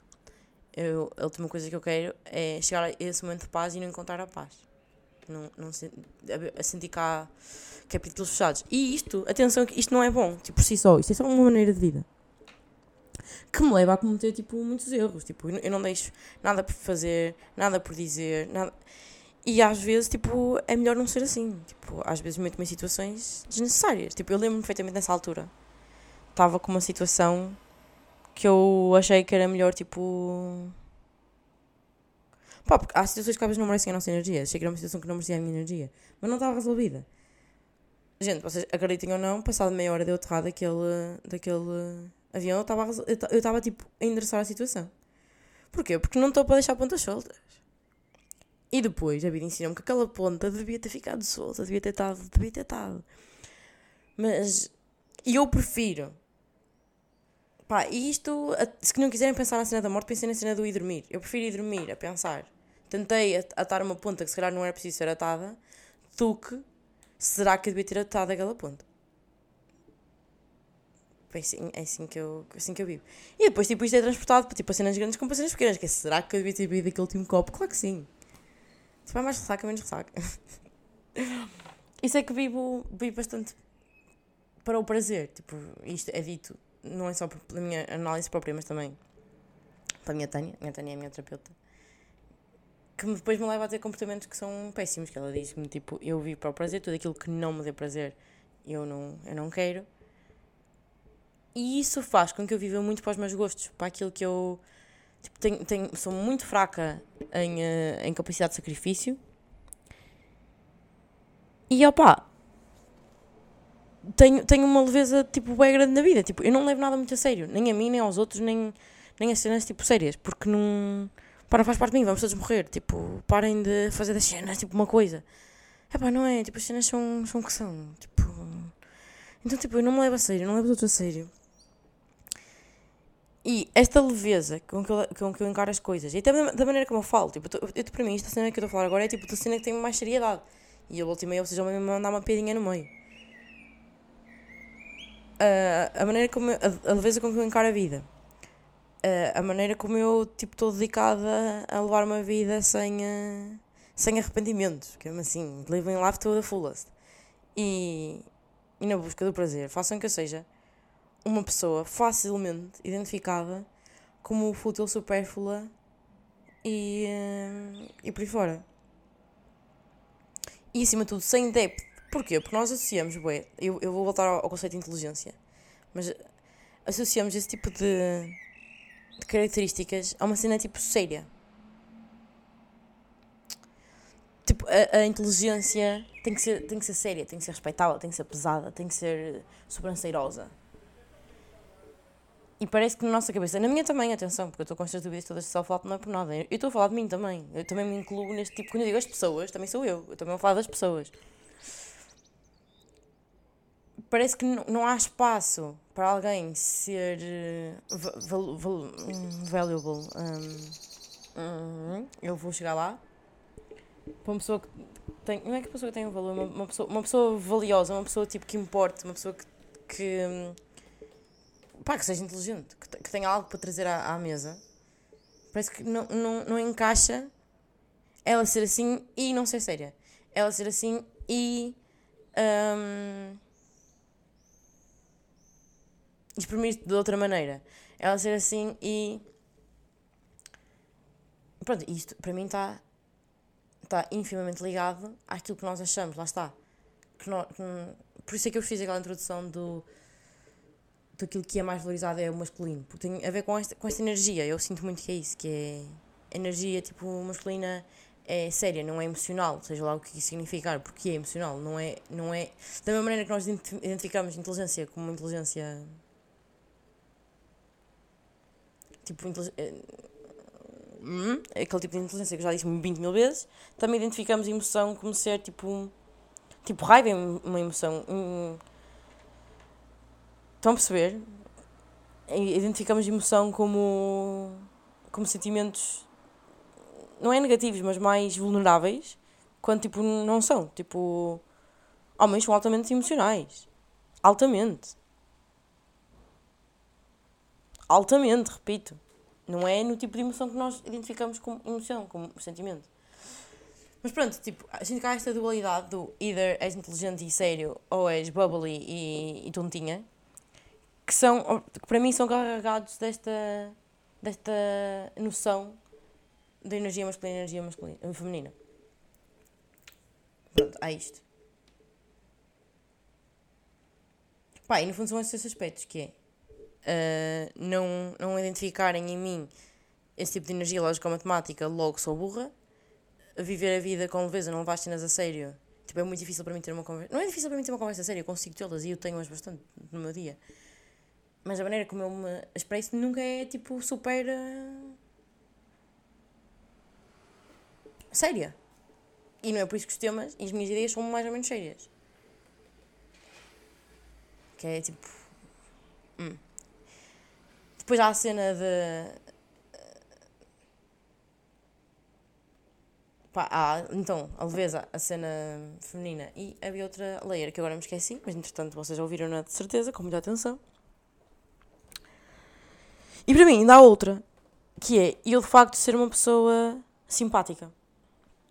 Eu, a última coisa que eu quero é chegar a esse momento de paz e não encontrar a paz. Não, não a, a sentir cá capítulos fechados. E isto, atenção, que isto não é bom, tipo, por si só. Isto é só uma maneira de vida. Que me leva a cometer, tipo, muitos erros. Tipo, eu não deixo nada por fazer, nada por dizer, nada... E às vezes, tipo, é melhor não ser assim. Tipo, às vezes meto-me em situações desnecessárias. Tipo, eu lembro-me perfeitamente nessa altura. Estava com uma situação que eu achei que era melhor, tipo. Pá, porque há situações que às vezes não merecem a nossa energia. Achei que era uma situação que não merecia a minha energia. Mas não estava resolvida. Gente, vocês acreditem ou não, passado meia hora de eu aterrar daquele, daquele avião, eu estava, eu estava tipo a endereçar a situação. Porquê? Porque não estou para deixar pontas soltas. E depois a vida ensinou-me que aquela ponta devia ter ficado solta, devia ter estado, devia ter estado. Mas e eu prefiro. Pá, e isto, se não quiserem pensar na cena da morte, pensem na cena do ir dormir. Eu prefiro ir dormir a pensar. Tentei atar uma ponta que se calhar não era preciso ser atada, do que será que eu devia ter atado aquela ponta. É assim, é assim, que eu, assim que eu vivo. E depois, tipo, isto é transportado para, tipo, cenas grandes como para cenas pequenas. Que é, será que eu devia ter bebido aquele último copo? Claro que sim. Se vai mais ressaca, menos ressaca. Isso é que vivo, vivo bastante para o prazer. Tipo, isto é dito, não é só pela minha análise própria, mas também pela minha Tânia. Minha Tânia é a minha terapeuta. Que depois me leva a ter comportamentos que são péssimos. Que ela diz-me, tipo, eu vivo para o prazer, tudo aquilo que não me dê prazer, eu não, eu não quero. E isso faz com que eu viva muito para os meus gostos, para aquilo que eu Tipo, tenho, tenho, sou muito fraca em, uh, em capacidade de sacrifício. E opá, tenho, tenho uma leveza tipo bem grande na vida. Tipo, eu não levo nada muito a sério, nem a mim, nem aos outros, nem, nem a cenas tipo sérias, porque não. Pá, não faz parte de mim, vamos todos morrer. Tipo, parem de fazer das cenas tipo uma coisa. É pá, não é? Tipo, as cenas são, são o que são. Tipo. Então, tipo, eu não me levo a sério, não levo outros a sério. E esta leveza com que, eu, com que eu encaro as coisas, e até da maneira como eu falo, tipo, eu, eu, para mim, esta cena que eu estou a falar agora é tipo a cena que tem mais seriedade. E a última vocês vão me mandar uma pedinha no meio. Uh, a maneira como eu, a, leveza com que eu encaro a vida. A maneira como eu tipo estou dedicada a levar uma vida sem, uh, sem arrependimentos. Que é assim, living life to the fullest. E, e na busca do prazer. Façam que eu seja uma pessoa facilmente identificada como fútil, supérflua e, uh, e por aí fora. E acima de tudo, sem depth. Porquê? Porque nós associamos, bué, eu, eu vou voltar ao, ao, conceito de inteligência, mas associamos esse tipo de, de características a uma cena tipo séria. Tipo, a, a, inteligência tem que, ser, tem que ser séria, tem que ser respeitável, tem que ser pesada, tem que ser sobranceirosa. E parece que na nossa cabeça, na minha também, atenção, porque eu estou com estas dúvidas todas de self-help, não é por nada. Eu estou a falar de mim também. Eu também me incluo neste tipo. Quando eu digo as pessoas, também sou eu. Eu também vou falar das pessoas. Parece que não, há espaço para alguém ser uh, val, val, um, valuable. Um, um, eu vou chegar lá. Para uma pessoa que tem. Não é que a pessoa tem um valor, uma, uma, pessoa, uma pessoa valiosa, uma pessoa tipo que importe, uma pessoa que. que hum, pá, que seja inteligente, que, que tenha algo para trazer à, à mesa. Parece que não, não, não encaixa ela ser assim e não ser séria. Ela ser assim e. Um, exprimir de outra maneira. Ela ser assim e. Pronto, isto para mim está está infinitamente ligado àquilo que nós achamos, lá está. que que, por isso é que eu fiz aquela introdução do daquilo que é mais valorizado é o masculino, porque tem a ver com esta, com esta energia, eu sinto muito que é isso, que é energia tipo masculina é séria, não é emocional, seja lá o que isso significar, porque é emocional, não é, não é da mesma maneira que nós identificamos inteligência como uma inteligência tipo eh, hum, aquele tipo de inteligência que já disse 20 mil vezes, também identificamos emoção como ser tipo tipo raiva é uma emoção hum, Estão a perceber? Identificamos emoção como, como sentimentos, não é negativos, mas mais vulneráveis, quando tipo não são. Tipo, homens são altamente emocionais. Altamente. Altamente, repito. Não é no tipo de emoção que nós identificamos como emoção, como sentimento. Mas pronto, tipo, a gente cá esta dualidade do either és inteligente e sério ou és bubbly e, e tontinha que são, que para mim são carregados desta, desta noção da energia masculina e energia masculina, eh, feminina. Pronto, há isto. Pá, e no fundo são esses aspectos que é uh, não, não identificarem em mim esse tipo de energia lógica ou matemática, logo sou burra. Viver a vida com leveza, não levar cenas a sério. Tipo, é muito difícil para mim ter uma conversa. Não é difícil para mim ter uma conversa séria, eu consigo tê-las e eu tenho-as bastante no meu dia mas a maneira como eu me expresso nunca é tipo super. Uh... séria. E não é por isso que os temas e as minhas ideias são mais ou menos sérias. Que é tipo. Depois há a cena de. Pá, há, então, a leveza, a cena feminina e havia outra layer que agora me esqueci, mas entretanto vocês ouviram-na de certeza, com muita atenção. E para mim ainda há outra, que é eu de facto ser uma pessoa simpática.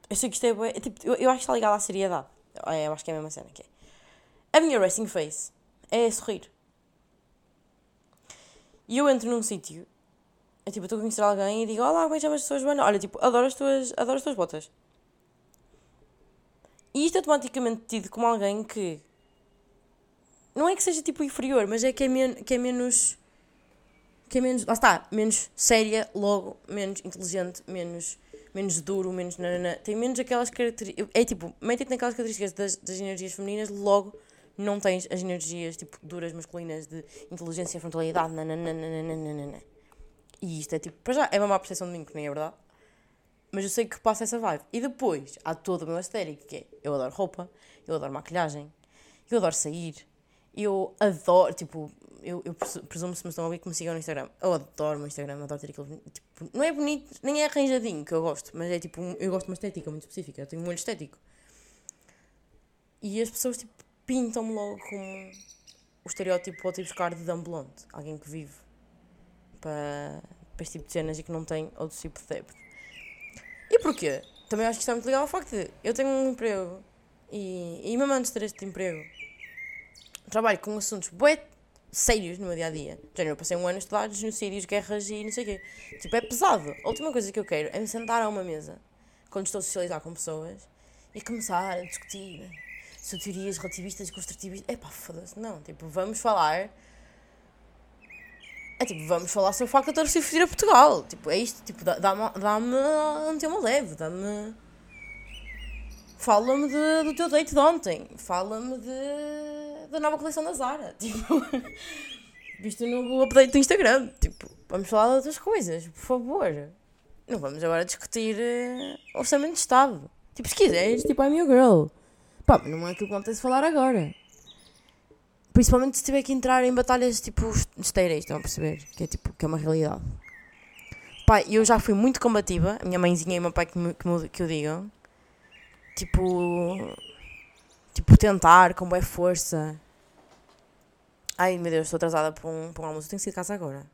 Eu sei que isto é, é tipo, eu, eu acho que está ligado à seriedade. É, eu acho que é a mesma cena que é. A minha resting face é sorrir. E eu entro num sítio, é tipo, estou a conhecer alguém e digo, olá, como é que chamas as pessoas, Joana? Olha, tipo, adoro as tuas, adoro as tuas botas. E isto é automaticamente tido como alguém que não é que seja tipo inferior, mas é que é, men que é menos que é menos, lá está, menos séria, logo, menos inteligente, menos, menos duro, menos nanana, tem menos aquelas características, é tipo, metem-te naquelas características das, das energias femininas, logo não tens as energias, tipo, duras, masculinas, de inteligência, frontalidade, nananana. E isto é tipo, para já, é uma má percepção de mim, que nem é verdade, mas eu sei que passa essa vibe. E depois, há todo o meu estético, que é, eu adoro roupa, eu adoro maquilhagem, eu adoro sair, eu adoro, tipo, eu, eu presumo se me estão a ouvir que me sigam no Instagram. Eu adoro o meu Instagram, adoro ter aquele. Tipo, não é bonito, nem é arranjadinho que eu gosto, mas é tipo, eu gosto de uma estética muito específica, eu tenho um olho estético. E as pessoas tipo, pintam-me logo como o estereótipo pode ir buscar de dumb blonde, alguém que vive para, para este tipo de cenas e que não tem outro tipo de débito. E porquê? Também acho que está muito ligado ao facto de eu tenho um emprego e, e mesmo antes de ter este emprego trabalho com assuntos bué sérios no meu dia a dia. Já eu passei um ano a estudar genocídios, guerras e não sei o quê. Tipo, é pesado. A última coisa que eu quero é me sentar a uma mesa quando estou a socializar com pessoas e começar a discutir sobre teorias relativistas construtivistas. É pá, foda-se. Não, tipo, vamos falar. É tipo, vamos falar sobre o facto de eu ter fugir a Portugal. Tipo, é isto. Tipo, dá-me dá tema leve, dá-me. Fala-me do teu date de ontem. Fala-me de da nova coleção da Zara. Tipo, visto no update do Instagram. Tipo, vamos falar de outras coisas, por favor. Não vamos agora discutir uh, orçamento de Estado. Tipo, se quiseres, tipo, I'm your girl. Pá, mas não é aquilo que de falar agora. Principalmente se tiver que entrar em batalhas tipo esteiras, estão a perceber? Que é tipo, que é uma realidade. Pá, eu já fui muito combativa, a minha mãezinha e o meu pai que, me, que, me, que digam. Tipo, tipo, tentar com boa força. Ai meu Deus, estou atrasada para um, para um almoço. Tenho que sair de casa agora.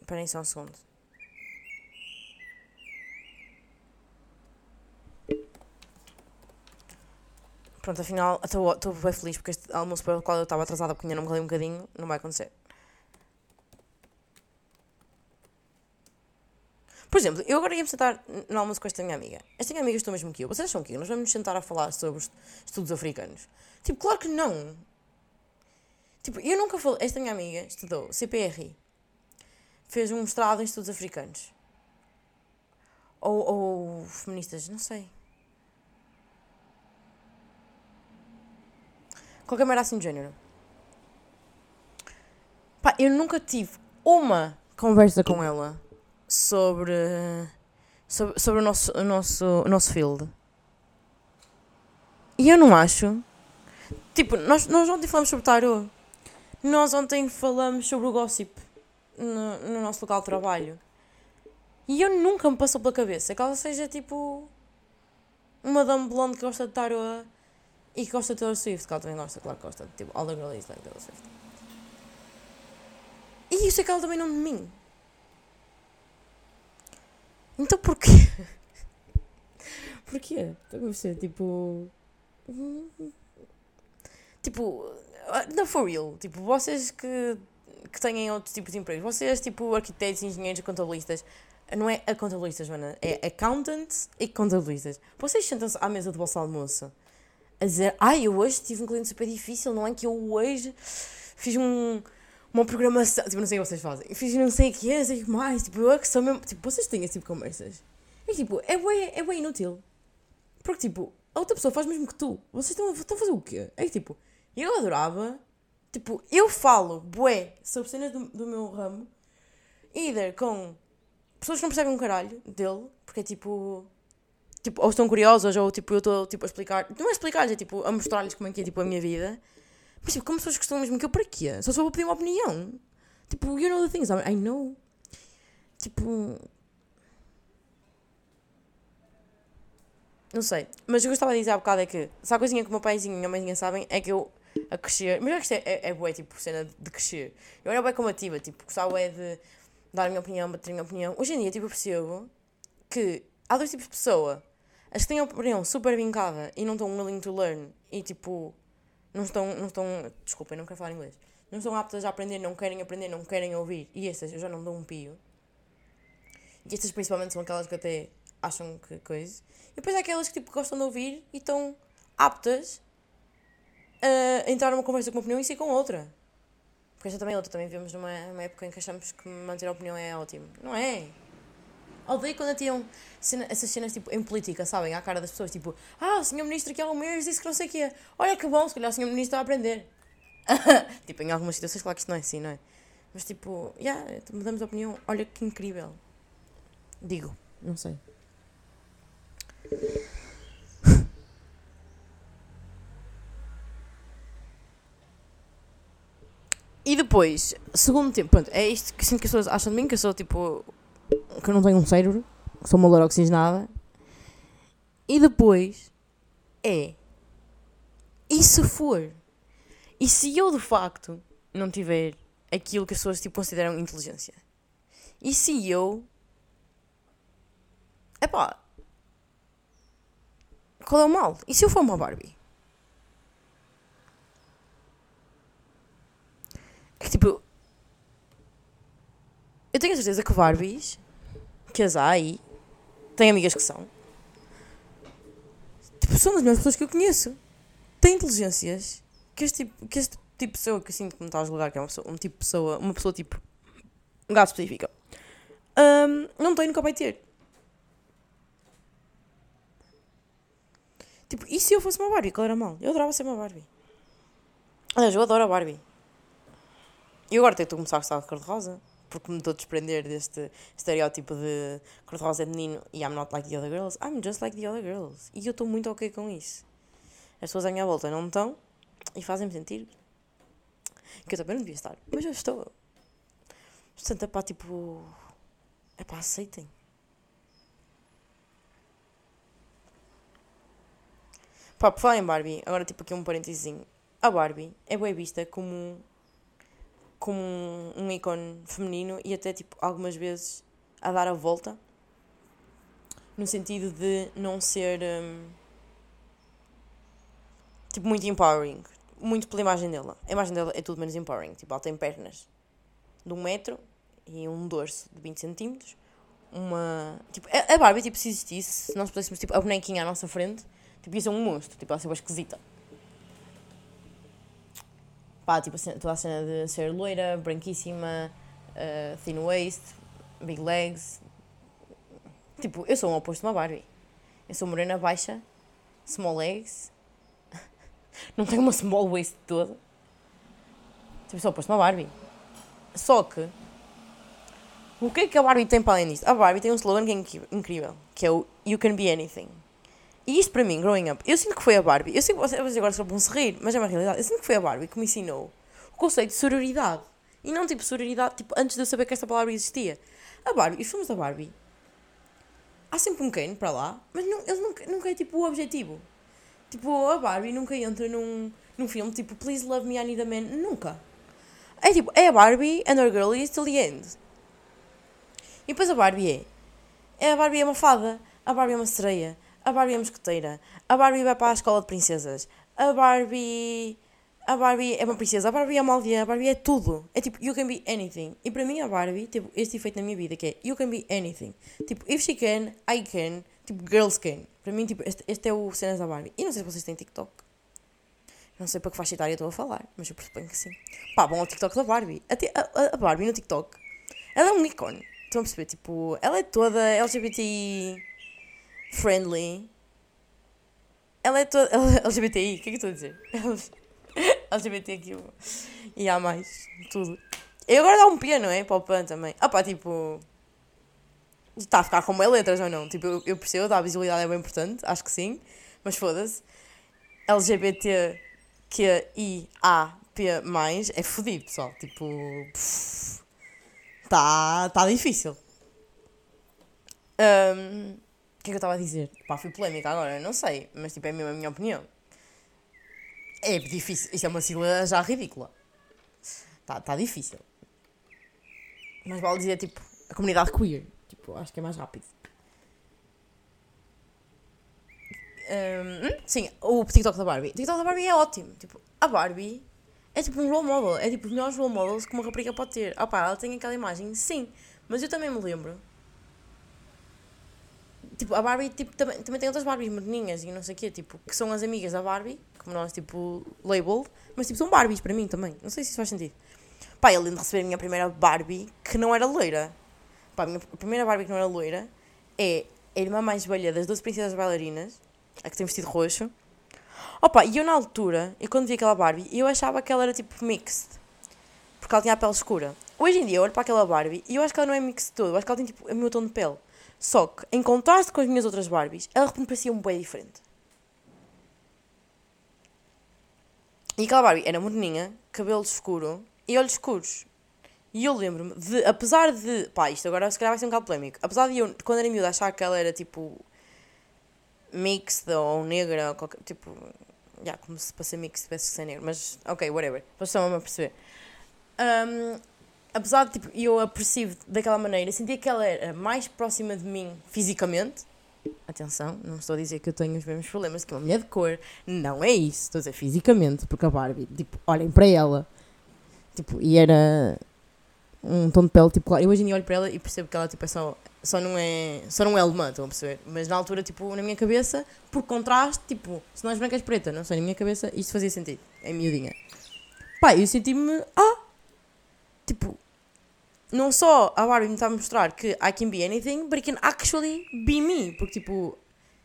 Esperem só um segundo. Pronto, afinal, estou bem feliz porque este almoço para o qual eu estava atrasada porque ainda não me calei um bocadinho, não vai acontecer. Por exemplo, eu agora ia-me sentar no almoço com esta minha amiga. Esta minha amiga estou mesmo eu. Vocês acham que nós vamos nos sentar a falar sobre estudos africanos? Tipo, claro que não. Tipo, eu nunca falei. Esta minha amiga estudou CPRI. Fez um mestrado em estudos africanos. Ou, ou feministas, não sei. Qualquer merda assim do género. Pá, eu nunca tive uma conversa com ela sobre, sobre, sobre o, nosso, o, nosso, o nosso field. E eu não acho. Tipo, nós, nós ontem falamos sobre tarot. Nós ontem falamos sobre o gossip no, no nosso local de trabalho. E eu nunca me passou pela cabeça que ela seja tipo. Uma dame blonde que gosta de tarot e que gosta de Taylor Swift. Que ela também gosta, claro que gosta. Tipo, all the girls like Taylor Swift. E isso é que ela também não de mim. Então porquê? porquê? Estou a ser tipo. Tipo. Não, for real. Tipo, vocês que, que têm outros tipos de empregos, vocês, tipo, arquitetos, engenheiros, contabilistas, não é a contabilistas, mano, é accountants e contabilistas. Vocês sentam-se à mesa do vosso almoço a dizer: Ai, eu hoje tive um cliente super difícil, não é que eu hoje fiz um uma programação, tipo, não sei o que vocês fazem. Fiz não sei o que, não sei o que mais, tipo, eu é que sou mesmo, tipo, vocês têm esse tipo de conversas. E tipo, é bem, é bem inútil. Porque tipo, a outra pessoa faz mesmo que tu. Vocês estão, estão a fazer o quê? É que tipo, eu adorava, tipo, eu falo, bué, sobre cenas do, do meu ramo, either com pessoas que não percebem um caralho dele, porque é tipo, tipo, ou estão curiosas, ou tipo, eu estou tipo, a explicar, não é explicar, é tipo, a mostrar-lhes como é que é tipo a minha vida. Mas tipo, como pessoas que estão mesmo que eu para quê? Só só vou pedir uma opinião. Tipo, you know the things, I know. Tipo. Não sei. Mas o que eu estava a dizer há bocado é que, se há coisinha que o meu paizinho e a minha mãezinha sabem, é que eu, a crescer. Mas já que é, é, é bué, tipo, cena de crescer. Eu era bem combativa, tipo, gostava é de dar a minha opinião, bater a minha opinião. Hoje em dia, tipo, eu percebo que há dois tipos de pessoa. As que têm a opinião super vincada e não estão willing to learn e, tipo, não estão, não estão, desculpem, não quero falar inglês, não estão aptas a aprender, não querem aprender, não querem ouvir, e essas eu já não dou um pio. E estas principalmente são aquelas que até acham que coisa. E depois há aquelas que tipo, gostam de ouvir e estão aptas a entrar numa conversa com uma opinião e sair com outra. Porque esta também é outra, também vivemos numa, numa época em que achamos que manter a opinião é ótimo. Não é? Odeio quando tiram cena, essas cenas tipo, em política, sabem? À cara das pessoas, tipo, ah, o senhor ministro aqui há um mês disse que não sei o quê. Olha que bom, se calhar o senhor ministro está a aprender. tipo, em algumas situações, claro que isto não é assim, não é? Mas tipo, já, yeah, mudamos de opinião. Olha que incrível. Digo, não sei. E depois, segundo tempo, pronto, é isto que sinto que as pessoas acham de mim, que eu sou tipo que eu não tenho um cérebro, sou uma loura oxigenada. E depois é. E se for? E se eu de facto não tiver aquilo que as pessoas tipo, consideram inteligência? E se eu. Epá. Qual é o mal? E se eu for uma Barbie? É que tipo. Eu tenho a certeza que Barbies, que as há aí, têm amigas que são. Tipo, são das melhores pessoas que eu conheço. Têm inteligências que este tipo, que este tipo de pessoa que eu sinto que me está a julgar, que é uma pessoa, um tipo de pessoa, uma pessoa tipo, um gato específica, um, não tem, nunca vai ter. Tipo, e se eu fosse uma Barbie? Mal? Eu adorava ser uma Barbie. Aliás, eu adoro a Barbie. E agora tenho que começar a gostar de cor-de-rosa porque me estou a desprender deste estereótipo de cor-de-rosa é menino e I'm not like the other girls. I'm just like the other girls. E eu estou muito ok com isso. As pessoas à minha volta não estão e fazem-me sentir que eu também não devia estar. Mas eu estou. Portanto, é pá, tipo. É pá, aceitem. Pá, por falar em Barbie, agora tipo aqui um parênteses. A Barbie é bem vista como como um, um ícone feminino e até tipo algumas vezes a dar a volta no sentido de não ser um, tipo muito empowering muito pela imagem dela a imagem dela é tudo menos empowering tipo ela tem pernas de um metro e um dorso de 20 centímetros uma. Tipo, a Barbie, tipo, se existisse, se nós pudéssemos, tipo, a bonequinha à nossa frente, tipo, ia ser um monstro, tipo, ela uma esquisita. Pá, tipo, toda a cena de ser loira, branquíssima, uh, thin waist, big legs. Tipo, eu sou o oposto de uma Barbie. Eu sou morena baixa, small legs, não tenho uma small waist toda. Tipo, sou oposto de uma Barbie. Só que, o que é que a Barbie tem para além disto? A Barbie tem um slogan que é incrível, que é o You Can Be Anything. E isto para mim, growing up, eu sinto que foi a Barbie, eu sei que vocês agora só vão se rir, mas é uma realidade, eu sinto que foi a Barbie que me ensinou o conceito de sororidade. E não tipo sororidade, tipo, antes de eu saber que esta palavra existia. A Barbie, os filmes da Barbie, há sempre um Ken para lá, mas não, ele nunca, nunca é tipo o objetivo. Tipo, a Barbie nunca entra num, num filme tipo Please Love Me, I Need a Man, nunca. É tipo, é a Barbie and her girl is till the end. E depois a Barbie é. é a Barbie é uma fada, a Barbie é uma sereia, a Barbie é mosqueteira, a Barbie vai para a escola de princesas, a Barbie. A Barbie é uma princesa, a Barbie é uma aldeia, a Barbie é tudo. É tipo, you can be anything. E para mim a Barbie teve este efeito na minha vida que é you can be anything. Tipo, if she can, I can. Tipo, girls can. Para mim, tipo, este, este é o cenas da Barbie. E não sei se vocês têm TikTok. Não sei para que faixa etária estou a falar, mas eu pressuponho que sim. Pá, bom, o TikTok da Barbie. Até a, a- a Barbie no TikTok, ela é um ícone. Estão a perceber? Tipo, ela é toda LGBTI friendly. Ela é toda. LGBTI, o que é que eu estou a dizer? LGBTQ. E há mais. Tudo. E agora dá um P, não é? Para o PAN também. Ah pá, tipo. Está a ficar com bem letras ou não? Tipo, eu, eu percebo, dá a visibilidade é bem importante, acho que sim. Mas foda-se. LGBTQIAP+, é fodido, pessoal. Tipo. Está tá difícil. Ahm, O que é que eu estava a dizer? Pá, fui polémica agora, não sei, mas tipo, é mesmo a minha opinião. É difícil, isto é uma sigla já ridícula. Está tá difícil. Mas vale dizer, tipo, a comunidade queer. Tipo, acho que é mais rápido. Ahm, hum, sim, o TikTok da Barbie. O TikTok da Barbie é ótimo. Tipo, a Barbie é tipo um role model. É tipo os melhores role models que uma rapariga pode ter. Ah pá, ela tem aquela imagem, sim. Mas eu também me lembro. Tipo, a Barbie tipo, também, também tem outras Barbies moderninhas e não sei o quê, tipo, que são as amigas da Barbie, como nós, tipo, labeled, mas tipo, são Barbies para mim também. Não sei se isso faz sentido. Pá, eu lembro de receber a minha primeira Barbie que não era loira. Pá, a minha primeira Barbie que não era loira é a irmã mais velha das 12 princesas bailarinas, a que tem vestido roxo. Opa, e eu na altura, eu quando vi aquela Barbie, eu achava que ela era tipo mixed. Porque ela tinha a pele escura. Hoje em dia eu olho para aquela Barbie e eu acho que ela não é mixed todo. Eu acho que ela tem tipo o meu tom de pele. Só que, em contraste com as minhas outras Barbies, ela repente parecia um bem diferente. E aquela Barbie era moreninha, cabelo escuro e olhos escuros. E eu lembro-me de, apesar de. Pá, isto agora se calhar vai ser um bocado polémico. Apesar de eu, quando era miúda, achar que ela era tipo. mixed ou negra, ou qualquer. tipo. Já, como se para ser mixed tivesse que ser negro. Mas, ok, whatever. Vocês estão a perceber. Ahm, apesar de tipo, eu a percebo daquela maneira, sentia que ela era mais próxima de mim fisicamente. Atenção, não estou a dizer que eu tenho os mesmos problemas que uma mulher de cor. Não é isso. Estou a dizer fisicamente, porque a Barbie, tipo, olhem para ela. Tipo, e era um tom de pele, tipo, claro. Eu hoje em dia olho para ela e percebo que ela, tipo, é só, só não é, só não é alemã, estão a perceber? Mas na altura, tipo, na minha cabeça, por contraste, tipo, se não és branca és preta, não sei, na minha cabeça isto fazia sentido, em miudinha. Pá, eu senti-me, ah, tipo, não só a Barbie me está a mostrar que I can be anything, but it can actually be me. Porque, tipo,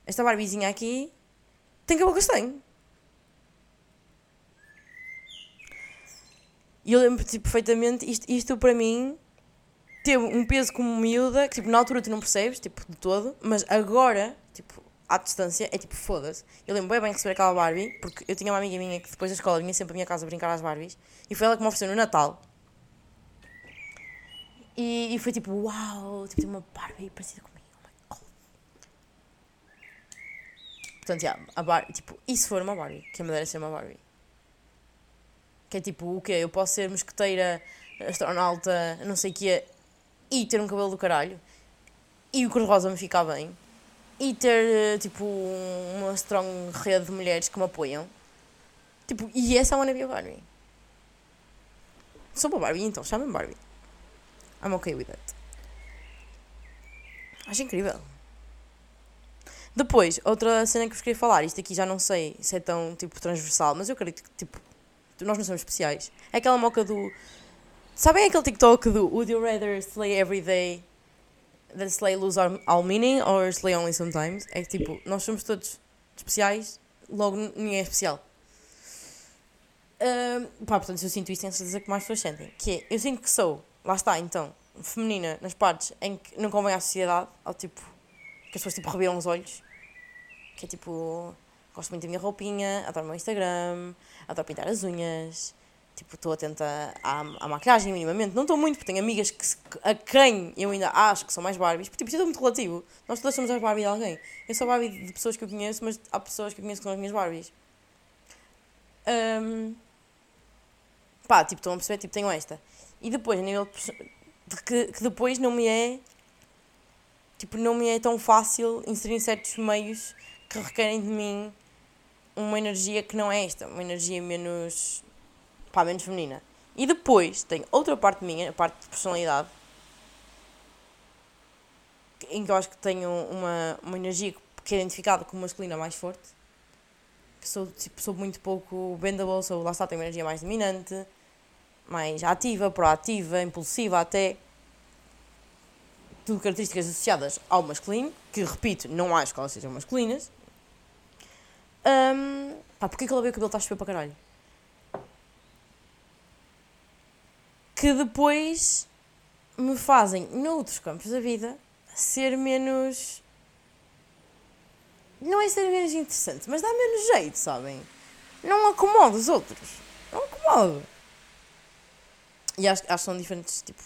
esta Barbiezinha aqui tem cabelo castanho. E eu lembro, tipo, perfeitamente, isto, isto para mim teve um peso como miúda, que, tipo, na altura tu não percebes, tipo, de todo, mas agora, tipo, à distância, é tipo, foda-se. Eu lembro bem bem receber aquela Barbie, porque eu tinha uma amiga minha que depois da escola vinha sempre à minha casa brincar às Barbies, e foi ela que me ofereceu no Natal. E, e foi tipo, uau, tipo, tem uma Barbie parecida comigo, oh my god. Portanto, yeah, a Barbie, tipo, e se for uma Barbie? Que a madeira ser uma Barbie? Que é tipo, o quê? Eu posso ser mosqueteira, astronauta, não sei o quê, e ter um cabelo do caralho, e o cor-de-rosa me ficar bem, e ter, eh, tipo, uma strong rede de mulheres que me apoiam. Tipo, e essa é uma navia Barbie. Sou uma Barbie, então, chamem Barbie. I'm okay with that. Acho incrível. Depois, outra cena que vos queria falar, isto aqui já não sei se é tão tipo transversal, mas eu acredito que tipo, nós não somos especiais. É aquela moca do. Sabem aquele TikTok do Would you rather slay every day than slay lose all meaning or slay only sometimes? É que tipo, nós somos todos especiais, logo ninguém é especial. Uh, pá, portanto, eu sinto isso, tenho certeza que mais pessoas sentem. Que é, eu sinto que sou, lá está então, feminina nas partes em que não convém à sociedade, ao tipo, que as pessoas tipo revelam os olhos, que é tipo, gosto muito da minha roupinha, adoro o meu Instagram, adoro pintar as unhas, tipo, estou atenta à, à maquilhagem minimamente, não estou muito, porque tenho amigas que, a quem eu ainda acho que são mais Barbies, porque tipo, isso é muito relativo, nós todas somos as Barbie de alguém, eu sou Barbie de pessoas que eu conheço, mas há pessoas que eu conheço que são as minhas Barbies. Um, pá, tipo, estão a perceber, tipo, tenho esta. E depois, a nível de que, que depois não me é, tipo, não me é tão fácil inserir certos meios que requerem de mim uma energia que não é esta, uma energia menos, pá, menos feminina. E depois tem outra parte minha, a parte de personalidade, em que eu acho que tenho uma, uma energia que é identificada como masculina mais forte, que sou, tipo, sou muito pouco bendable, sou, lá está, tenho uma energia mais dominante, mais ativa, proativa, impulsiva até. Tudo características associadas ao masculino, que repito, não acho que elas sejam masculinas. Um, pá, porquê que ela veio o cabelo está a chover para caralho? Que depois me fazem, noutros campos da vida, ser menos. Não é ser menos interessante, mas dá menos jeito, sabem? Não acomodo os outros. Não acomodo. E acho, acho que são diferentes, tipo,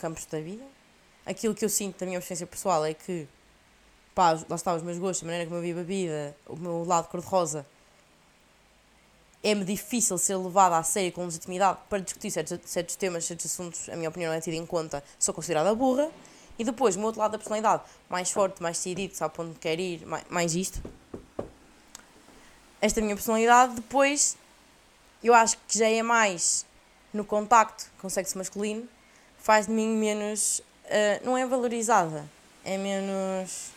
campos da vida. Aquilo que eu sinto da minha experiência pessoal é que, pá, lá está, os meus gostos, a maneira como eu vivo a vida, o meu lado cor-de-rosa, é-me difícil ser levada a sério com legitimidade para discutir certos, certos temas, certos assuntos, a minha opinião não é tida em conta, sou considerada burra. E depois, o meu outro lado da personalidade, mais forte, mais decidido, sabe para onde quer ir, mais, mais isto. Esta minha personalidade, depois, eu acho que já é mais no contacto com o sexo masculino faz de mim menos. Uh, não é valorizada, é menos.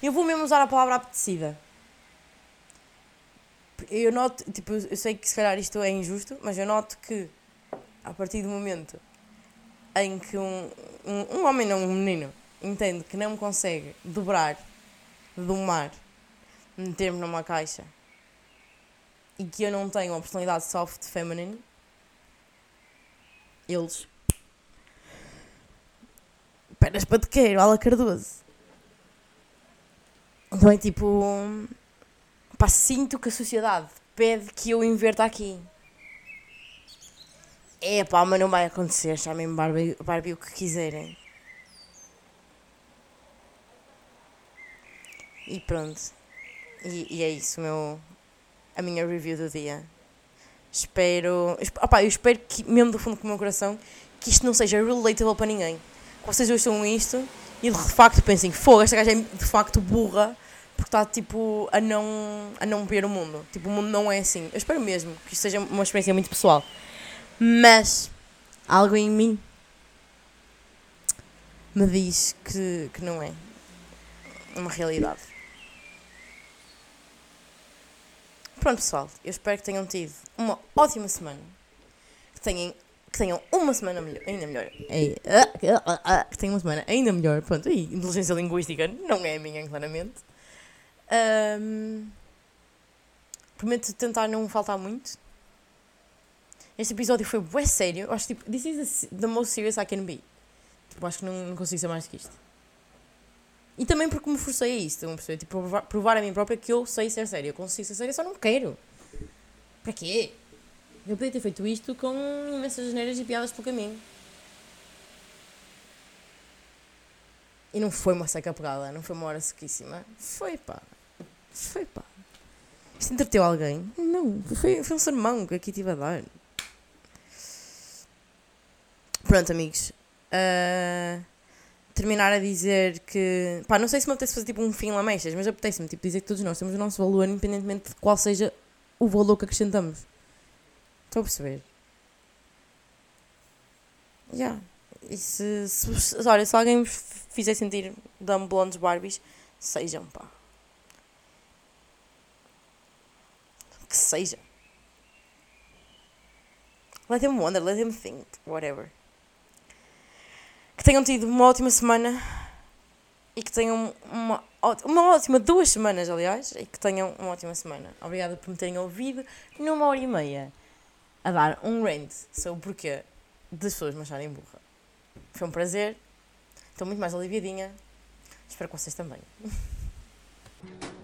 Eu vou mesmo usar a palavra apetecida. Eu noto, tipo, eu sei que se calhar isto é injusto, mas eu noto que a partir do momento em que um, um, um homem, não um menino, entende que não consegue dobrar, domar, meter-me numa caixa e que eu não tenho uma personalidade soft feminine, eles. Peras para tequeiro, ala Cardoso. Então é tipo. Pá, sinto que a sociedade pede que eu inverta aqui. É pá, mas não vai acontecer. Chamem-me Barbie, Barbie o que quiserem. E pronto. E, e é isso, meu, a minha review do dia. Espero. Opa, eu espero que, mesmo do fundo do meu coração, que isto não seja relatable para ninguém. Que vocês ouçam isto e de facto pensem: fogo, esta gaja é de facto burra porque está tipo a não, a não ver o mundo. Tipo, o mundo não é assim. Eu espero mesmo que isto seja uma experiência muito pessoal. Mas algo em mim me diz que, que não é uma realidade. Pronto, pessoal, eu espero que tenham tido uma ótima semana. Que tenham, que tenham uma semana melhor, ainda melhor. Que tenham uma semana ainda melhor. Pronto, e inteligência linguística não é a minha, claramente. Um, prometo tentar não faltar muito. Este episódio foi bué sério. Eu acho tipo, this is the most serious I can be. Tipo, acho que não, não consigo ser mais do que isto. E também porque me forcei a isso, estão a perceber? Tipo, provar, provar a mim própria que eu sei ser sério. Eu consigo ser sério, só não quero. Para quê? Eu podia ter feito isto com imensas geneiras e piadas pelo caminho. E não foi uma seca pegada, não foi uma hora sequíssima. Foi pá. Foi pá. Isto entreteu alguém? Não, foi, foi um sermão que aqui tive a dar. Pronto, amigos. Uh, terminar a dizer que. Pá, não sei se me apetece fazer tipo um fim lamechas, mas apetece-me tipo, dizer que todos nós temos o nosso valor, independentemente de qual seja o valor que acrescentamos. Estão a perceber? Já. Yeah. E se, se, se- olha, se alguém vos fizer sentir dumb blondes Barbies, sejam, pá. Que seja. Let them wonder, let them think, whatever. Que tenham tido uma ótima semana e que tenham uma, uma ótima duas semanas, aliás, e que tenham uma ótima semana. Obrigada por me terem ouvido numa hora e meia a dar um rant sobre o porquê das pessoas me acharem burra. Foi um prazer. Estou muito mais aliviadinha. Espero que vocês também.